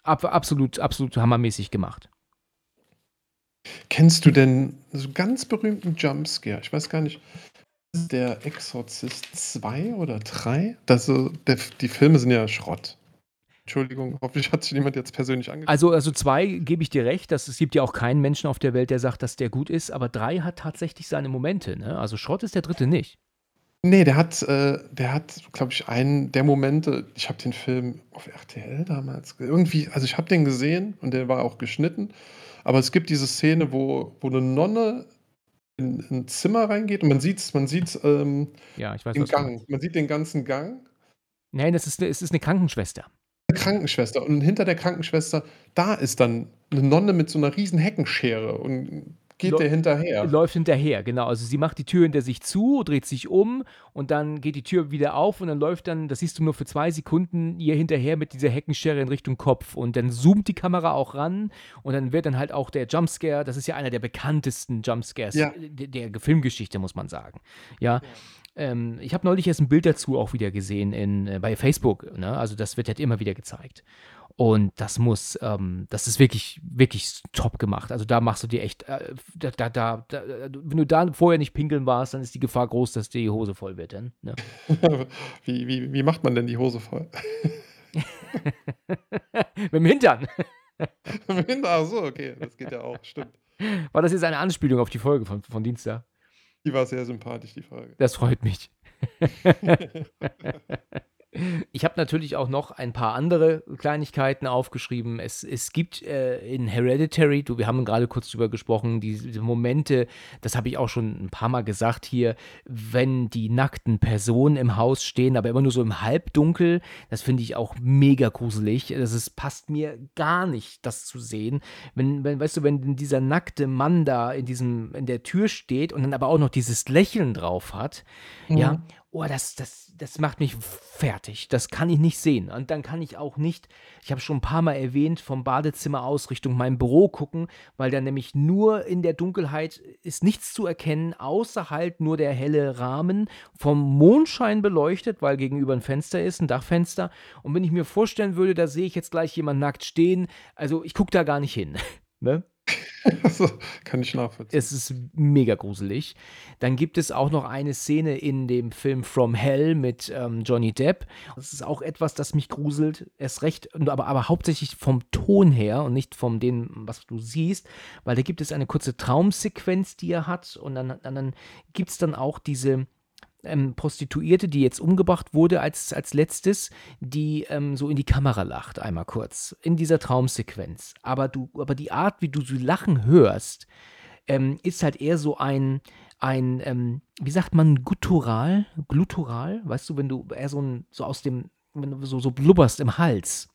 Ab, absolut, absolut hammermäßig gemacht. Kennst du denn so ganz berühmten Jumpscare? Ich weiß gar nicht, ist der Exorzist 2 oder 3? Das so der die Filme sind ja Schrott. Entschuldigung, hoffentlich hat sich niemand jetzt persönlich angeguckt. Also, also zwei gebe ich dir recht, dass es gibt ja auch keinen Menschen auf der Welt, der sagt, dass der gut ist, aber drei hat tatsächlich seine Momente. Ne? Also Schrott ist der dritte nicht. Nee, der hat, äh, der hat, glaube ich, einen der Momente, ich habe den Film auf RTL damals, irgendwie, also ich habe den gesehen und der war auch geschnitten, aber es gibt diese Szene, wo, wo eine Nonne in, in ein Zimmer reingeht und man sieht man sieht's, ähm, Ja, ich weiß, den Gang. Man sieht den ganzen Gang. Nein, es ist, es ist eine Krankenschwester. Eine Krankenschwester und hinter der Krankenschwester, da ist dann eine Nonne mit so einer riesen Heckenschere und geht Läu- der hinterher. Läuft hinterher, genau. Also sie macht die Tür hinter sich zu, dreht sich um und dann geht die Tür wieder auf und dann läuft dann, das siehst du nur für zwei Sekunden, ihr hinterher mit dieser Heckenschere in Richtung Kopf und dann zoomt die Kamera auch ran und dann wird dann halt auch der Jumpscare, das ist ja einer der bekanntesten Jumpscares Ja. der, der Filmgeschichte, muss man sagen. Ja. Ähm, ich habe neulich erst ein Bild dazu auch wieder gesehen in, äh, bei Facebook. Ne? Also das wird halt immer wieder gezeigt. Und das muss, ähm, das ist wirklich, wirklich top gemacht. Also da machst du dir echt, äh, da, da, da, da, wenn du da vorher nicht pinkeln warst, dann ist die Gefahr groß, dass die Hose voll wird. Dann, ne? Wie, wie, wie macht man denn die Hose voll? Mit dem Hintern. Ach so, okay, das geht ja auch, stimmt. War das jetzt eine Anspielung auf die Folge von, von Dienstag? Die war sehr sympathisch, die Frage. Das freut mich. Ich habe natürlich auch noch ein paar andere Kleinigkeiten aufgeschrieben. Es, es gibt äh, in Hereditary, du, wir haben gerade kurz drüber gesprochen, diese, diese Momente, das habe ich auch schon ein paar Mal gesagt hier, wenn die nackten Personen im Haus stehen, aber immer nur so im Halbdunkel, das finde ich auch mega gruselig. Das ist, passt mir gar nicht, das zu sehen. Wenn, wenn, weißt du, wenn dieser nackte Mann da in diesem, in der Tür steht und dann aber auch noch dieses Lächeln drauf hat, ja, Mhm. Oh, das, das, das macht mich fertig. Das kann ich nicht sehen. Und dann kann ich auch nicht, ich habe schon ein paar Mal erwähnt, vom Badezimmer aus Richtung mein Büro gucken, weil dann nämlich nur in der Dunkelheit ist nichts zu erkennen, außer halt nur der helle Rahmen, vom Mondschein beleuchtet, weil gegenüber ein Fenster ist, ein Dachfenster. Und wenn ich mir vorstellen würde, da sehe ich jetzt gleich jemand nackt stehen, also ich gucke da gar nicht hin. ne? Kann ich nachvollziehen. Es ist mega gruselig. Dann gibt es auch noch eine Szene in dem Film From Hell mit ähm, Johnny Depp. Das ist auch etwas, das mich gruselt. Erst recht, aber, aber hauptsächlich vom Ton her und nicht von dem, was du siehst, weil da gibt es eine kurze Traumsequenz, die er hat. Und dann, dann, dann gibt es dann auch diese ähm, Prostituierte, die jetzt umgebracht wurde als, als letztes, die ähm, so in die Kamera lacht, einmal kurz, in dieser Traumsequenz. Aber, du, aber die Art, wie du sie lachen hörst, ähm, ist halt eher so ein, ein ähm, wie sagt man, guttural, glutural, weißt du, wenn du eher so, ein, so aus dem, wenn du so, so blubberst im Hals.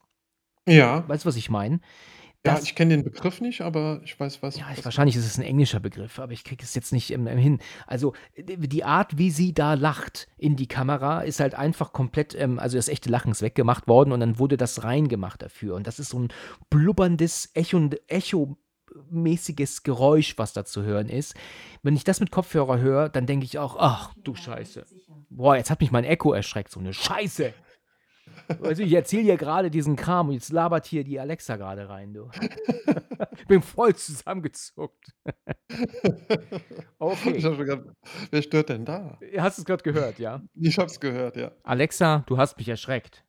Ja, Weißt du, was ich meine? Ja, Das- ich kenne den Begriff nicht, aber ich weiß, was. Ja, was wahrscheinlich ist es ein englischer Begriff, aber ich kriege es jetzt nicht ähm, hin. Also d- die Art, wie sie da lacht in die Kamera, ist halt einfach komplett, ähm, also das echte Lachen ist weggemacht worden und dann wurde das reingemacht dafür. Und das ist so ein blubberndes, Echo, Echo-mäßiges Geräusch, was da zu hören ist. Wenn ich das mit Kopfhörer höre, dann denke ich auch, ach du Scheiße. Boah, jetzt hat mich mein Echo erschreckt, so eine Scheiße. Also ich erzähle hier gerade diesen Kram und jetzt labert hier die Alexa gerade rein, du. Bin voll zusammengezuckt. Okay. Ich hab schon gedacht, wer stört denn da? Hast du es gerade gehört, ja? Ich hab's gehört, ja. Alexa, du hast mich erschreckt.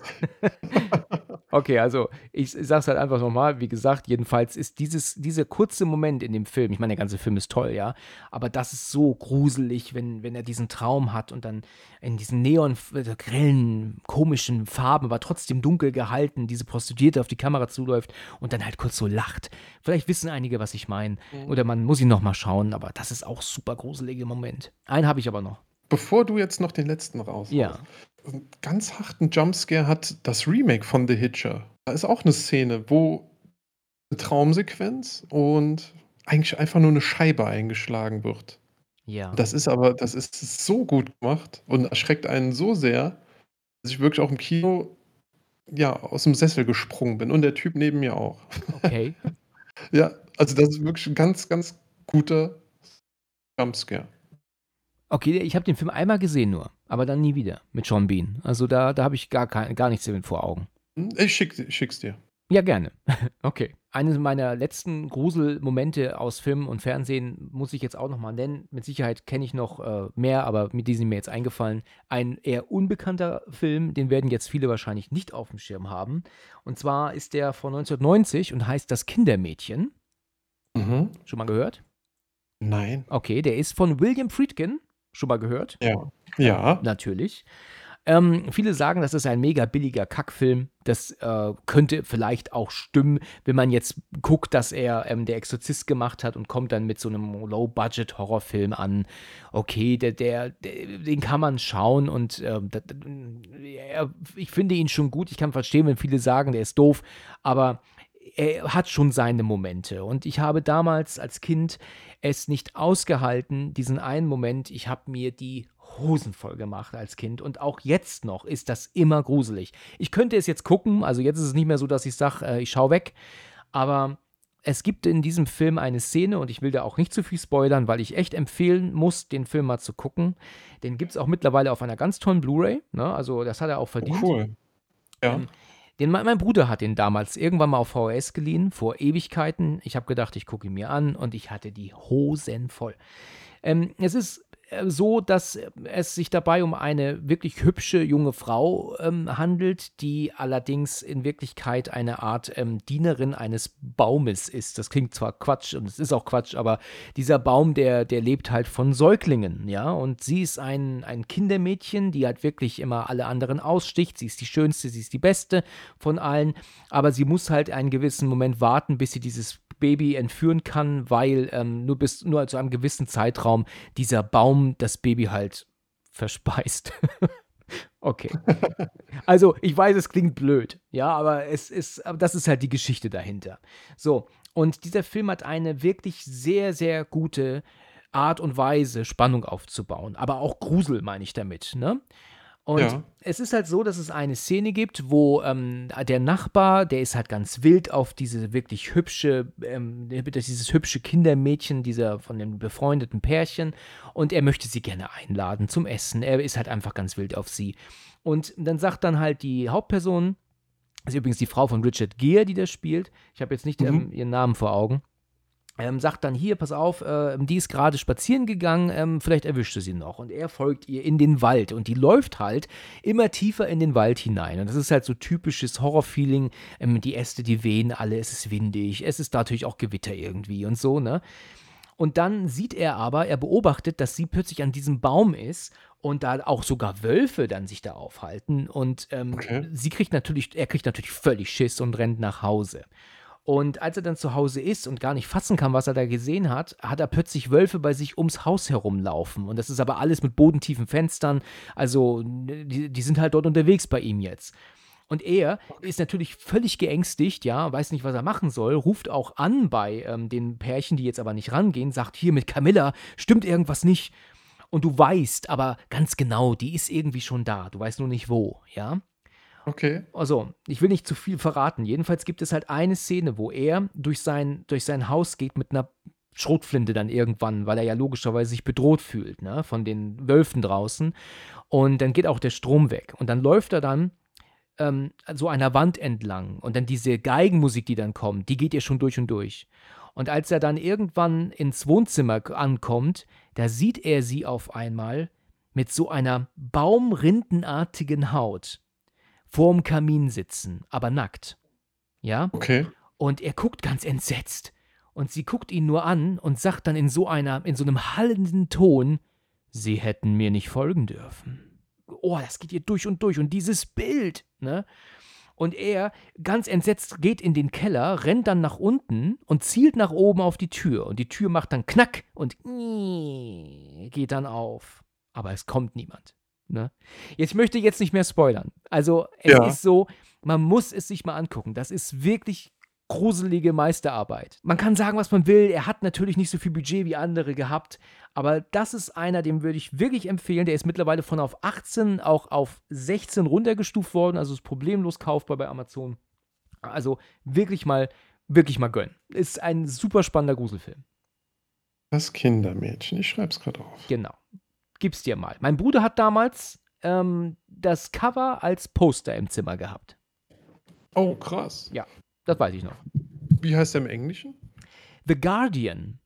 Okay, also ich sag's halt einfach nochmal, wie gesagt, jedenfalls ist dieses, dieser kurze Moment in dem Film, ich meine, der ganze Film ist toll, ja, aber das ist so gruselig, wenn, wenn er diesen Traum hat und dann in diesen neon, äh, grellen, komischen Farben, aber trotzdem dunkel gehalten, diese Prostituierte auf die Kamera zuläuft und dann halt kurz so lacht. Vielleicht wissen einige, was ich meine, oder man muss ihn nochmal schauen, aber das ist auch super gruseliger Moment. Einen habe ich aber noch. Bevor du jetzt noch den letzten raus. Ja. Einen ganz harten Jumpscare hat das Remake von The Hitcher. Da ist auch eine Szene, wo eine Traumsequenz und eigentlich einfach nur eine Scheibe eingeschlagen wird. Ja. Das ist aber, das ist so gut gemacht und erschreckt einen so sehr, dass ich wirklich auch im Kino ja, aus dem Sessel gesprungen bin und der Typ neben mir auch. Okay. Ja, also das ist wirklich ein ganz, ganz guter Jumpscare. Okay, ich habe den Film einmal gesehen nur. Aber dann nie wieder mit Sean Bean. Also da, da habe ich gar, kein, gar nichts vor Augen. Ich schick, schick's dir. Ja, gerne. Okay. Eine meiner letzten Gruselmomente aus Film und Fernsehen muss ich jetzt auch nochmal nennen. Mit Sicherheit kenne ich noch äh, mehr, aber mit diesen mir jetzt eingefallen. Ein eher unbekannter Film, den werden jetzt viele wahrscheinlich nicht auf dem Schirm haben. Und zwar ist der von 1990 und heißt Das Kindermädchen. Mhm. Schon mal gehört? Nein. Okay, der ist von William Friedkin. Schon mal gehört? Ja. Ja. Natürlich. Ähm, viele sagen, das ist ein mega billiger Kackfilm. Das äh, könnte vielleicht auch stimmen, wenn man jetzt guckt, dass er ähm, der Exorzist gemacht hat und kommt dann mit so einem Low-Budget-Horrorfilm an. Okay, der, der, der, den kann man schauen und äh, das, er, ich finde ihn schon gut. Ich kann verstehen, wenn viele sagen, der ist doof, aber er hat schon seine Momente. Und ich habe damals als Kind es nicht ausgehalten, diesen einen Moment. Ich habe mir die Hosen voll gemacht als Kind und auch jetzt noch ist das immer gruselig. Ich könnte es jetzt gucken, also jetzt ist es nicht mehr so, dass ich sage, äh, ich schaue weg, aber es gibt in diesem Film eine Szene und ich will da auch nicht zu viel spoilern, weil ich echt empfehlen muss, den Film mal zu gucken. Den gibt es auch mittlerweile auf einer ganz tollen Blu-ray, ne? also das hat er auch verdient. Oh, cool. Ja. Ähm, den, mein Bruder hat den damals irgendwann mal auf VHS geliehen, vor Ewigkeiten. Ich habe gedacht, ich gucke ihn mir an und ich hatte die Hosen voll. Ähm, es ist so, dass es sich dabei um eine wirklich hübsche junge Frau ähm, handelt, die allerdings in Wirklichkeit eine Art ähm, Dienerin eines Baumes ist. Das klingt zwar Quatsch und es ist auch Quatsch, aber dieser Baum, der, der lebt halt von Säuglingen, ja. Und sie ist ein, ein Kindermädchen, die halt wirklich immer alle anderen aussticht. Sie ist die schönste, sie ist die beste von allen, aber sie muss halt einen gewissen Moment warten, bis sie dieses Baby entführen kann, weil ähm, nur bis nur zu einem gewissen Zeitraum dieser Baum das Baby halt verspeist. okay. Also, ich weiß, es klingt blöd, ja, aber es ist, aber das ist halt die Geschichte dahinter. So, und dieser Film hat eine wirklich sehr, sehr gute Art und Weise, Spannung aufzubauen, aber auch Grusel, meine ich damit, ne? Und Ja. es ist halt so, dass es eine Szene gibt, wo ähm, der Nachbar, der ist halt ganz wild auf diese wirklich hübsche, ähm, dieses hübsche Kindermädchen, dieser von dem befreundeten Pärchen, und er möchte sie gerne einladen zum Essen. Er ist halt einfach ganz wild auf sie. Und dann sagt dann halt die Hauptperson, das ist übrigens die Frau von Richard Gere, die das spielt. Ich habe jetzt nicht ähm, Mhm. ihren Namen vor Augen. Ähm, sagt dann hier, pass auf, äh, die ist gerade spazieren gegangen, ähm, vielleicht erwischt du sie noch. Und er folgt ihr in den Wald und die läuft halt immer tiefer in den Wald hinein. Und das ist halt so typisches Horrorfeeling. Ähm, die Äste, die wehen alle, es ist windig, es ist natürlich auch Gewitter irgendwie und so, ne? Und dann sieht er aber, er beobachtet, dass sie plötzlich an diesem Baum ist und da auch sogar Wölfe dann sich da aufhalten. Und ähm, Okay. sie kriegt natürlich, er kriegt natürlich völlig Schiss und rennt nach Hause. Und als er dann zu Hause ist und gar nicht fassen kann, was er da gesehen hat, hat er plötzlich Wölfe bei sich ums Haus herumlaufen. Und das ist aber alles mit bodentiefen Fenstern. Also, die, die sind halt dort unterwegs bei ihm jetzt. Und er ist natürlich völlig geängstigt, ja, weiß nicht, was er machen soll, ruft auch an bei ähm, den Pärchen, die jetzt aber nicht rangehen, sagt hier mit Camilla, stimmt irgendwas nicht. Und du weißt aber ganz genau, die ist irgendwie schon da. Du weißt nur nicht wo, ja. Okay. Also, ich will nicht zu viel verraten. Jedenfalls gibt es halt eine Szene, wo er durch sein, durch sein Haus geht mit einer Schrotflinte dann irgendwann, weil er ja logischerweise sich bedroht fühlt, ne, von den Wölfen draußen. Und dann geht auch der Strom weg. Und dann läuft er dann ähm, so einer Wand entlang. Und dann diese Geigenmusik, die dann kommt, die geht ihr schon durch und durch. Und als er dann irgendwann ins Wohnzimmer ankommt, da sieht er sie auf einmal mit so einer baumrindenartigen Haut vorm Kamin sitzen, aber nackt. Ja? Okay. Und er guckt ganz entsetzt. Und sie guckt ihn nur an und sagt dann in so einer, in so einem hallenden Ton, sie hätten mir nicht folgen dürfen. Oh, das geht ihr durch und durch. Und dieses Bild, ne? Und er, ganz entsetzt, geht in den Keller, rennt dann nach unten und zielt nach oben auf die Tür. Und die Tür macht dann Knack und geht dann auf. Aber es kommt niemand. Ne? Jetzt ich möchte jetzt nicht mehr spoilern. Also, es Ja. ist so, man muss es sich mal angucken. Das ist wirklich gruselige Meisterarbeit. Man kann sagen, was man will. Er hat natürlich nicht so viel Budget wie andere gehabt, aber das ist einer, dem würde ich wirklich empfehlen. Der ist mittlerweile von auf 18 auch auf 16 runtergestuft worden, also ist problemlos kaufbar bei Amazon. Also wirklich mal, wirklich mal gönnen. Ist ein super spannender Gruselfilm. Das Kindermädchen. Ich schreib's gerade auf. Genau. Gib's dir mal. Mein Bruder hat damals ähm, das Cover als Poster im Zimmer gehabt. Oh, krass. Ja, das weiß ich noch. Wie heißt der im Englischen? The Guardian.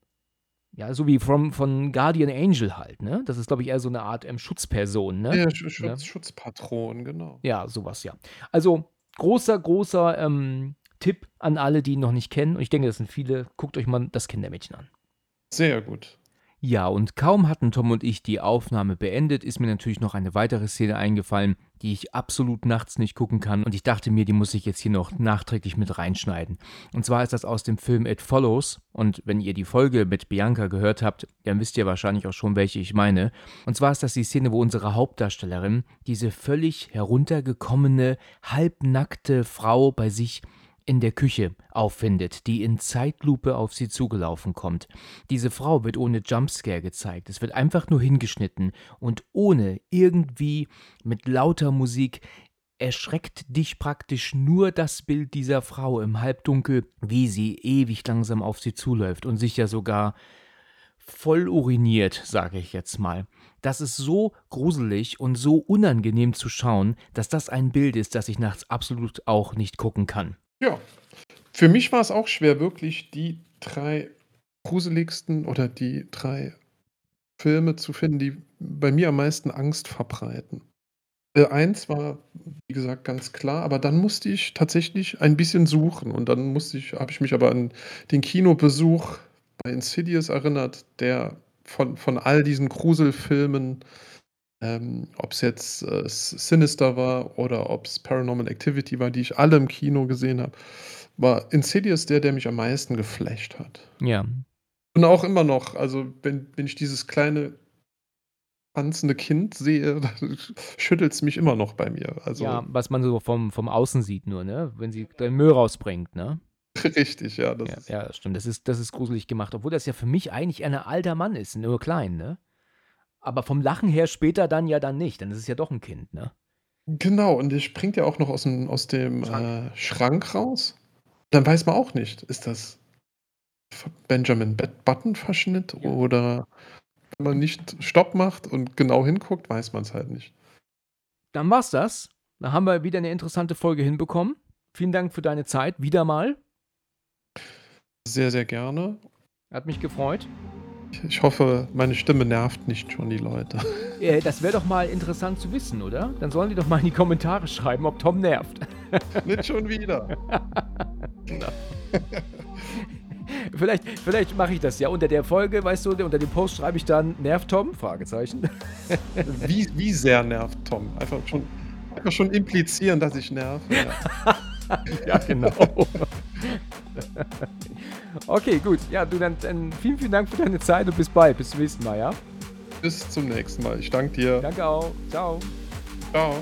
Ja, so wie from, von Guardian Angel halt, ne? Das ist, glaube ich, eher so eine Art ähm, Schutzperson, ne? Ja, Sch Schutz, Schutzpatron, genau. Ja, sowas, ja. Also großer, großer ähm, Tipp an alle, die ihn noch nicht kennen. Und ich denke, das sind viele. Guckt euch mal das Kindermädchen an. Sehr gut. Ja, und kaum hatten Tom und ich die Aufnahme beendet, ist mir natürlich noch eine weitere Szene eingefallen, die ich absolut nachts nicht gucken kann. Und ich dachte mir, die muss ich jetzt hier noch nachträglich mit reinschneiden. Und zwar ist das aus dem Film It Follows. Und wenn ihr die Folge mit Bianca gehört habt, dann wisst ihr wahrscheinlich auch schon, welche ich meine. Und zwar ist das die Szene, wo unsere Hauptdarstellerin diese völlig heruntergekommene, halbnackte Frau bei sich in der Küche auffindet, die in Zeitlupe auf sie zugelaufen kommt. Diese Frau wird ohne Jumpscare gezeigt. Es wird einfach nur hingeschnitten und ohne irgendwie mit lauter Musik erschreckt dich praktisch nur das Bild dieser Frau im Halbdunkel, wie sie ewig langsam auf sie zuläuft und sich ja sogar voll uriniert, sage ich jetzt mal. Das ist so gruselig und so unangenehm zu schauen, dass das ein Bild ist, das ich nachts absolut auch nicht gucken kann. Ja. Für mich war es auch schwer, wirklich die drei gruseligsten oder die drei Filme zu finden, die bei mir am meisten Angst verbreiten. Äh, eins war, wie gesagt, ganz klar, aber dann musste ich tatsächlich ein bisschen suchen und dann musste ich habe ich mich aber an den Kinobesuch bei Insidious erinnert, der von von all diesen Gruselfilmen ähm, ob es jetzt äh, Sinister war oder ob es Paranormal Activity war, die ich alle im Kino gesehen habe, war Insidious der, der mich am meisten geflasht hat. Ja. Und auch immer noch, also wenn, wenn ich dieses kleine tanzende Kind sehe, schüttelt es mich immer noch bei mir. Also, ja, was man so vom, vom Außen sieht nur, ne? Wenn sie den Müll rausbringt, ne? Richtig, ja. Das ja, ja, stimmt. Das ist, das ist gruselig gemacht, obwohl das ja für mich eigentlich ein alter Mann ist, nur klein, ne? Aber vom Lachen her später dann ja dann nicht, dann ist es ja doch ein Kind, ne? Genau, und der springt ja auch noch aus dem, aus dem Schrank. Äh, Schrank raus. Dann weiß man auch nicht, ist das Benjamin Button-Verschnitt ja. oder wenn man nicht Stopp macht und genau hinguckt, weiß man es halt nicht. Dann war's das. Da haben wir wieder eine interessante Folge hinbekommen. Vielen Dank für deine Zeit, wieder mal. Sehr, sehr gerne. Hat mich gefreut. Ich hoffe, meine Stimme nervt nicht schon die Leute. Äh, das wäre doch mal interessant zu wissen, oder? Dann sollen die doch mal in die Kommentare schreiben, ob Tom nervt. Nicht schon wieder. genau. vielleicht vielleicht mache ich das ja unter der Folge, weißt du, unter dem Post schreibe ich dann nervt Tom? Fragezeichen. wie, wie sehr nervt Tom? Einfach schon, einfach schon implizieren, dass ich nerve. Ja, ja genau. Okay, gut. Ja, du dann, dann vielen, vielen Dank für deine Zeit und bis bald. Bis zum nächsten Mal, ja? Bis zum nächsten Mal. Ich danke dir. Danke auch. Ciao. Ciao.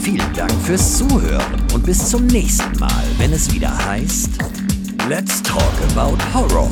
Vielen Dank fürs Zuhören und bis zum nächsten Mal, wenn es wieder heißt Let's Talk About Horror.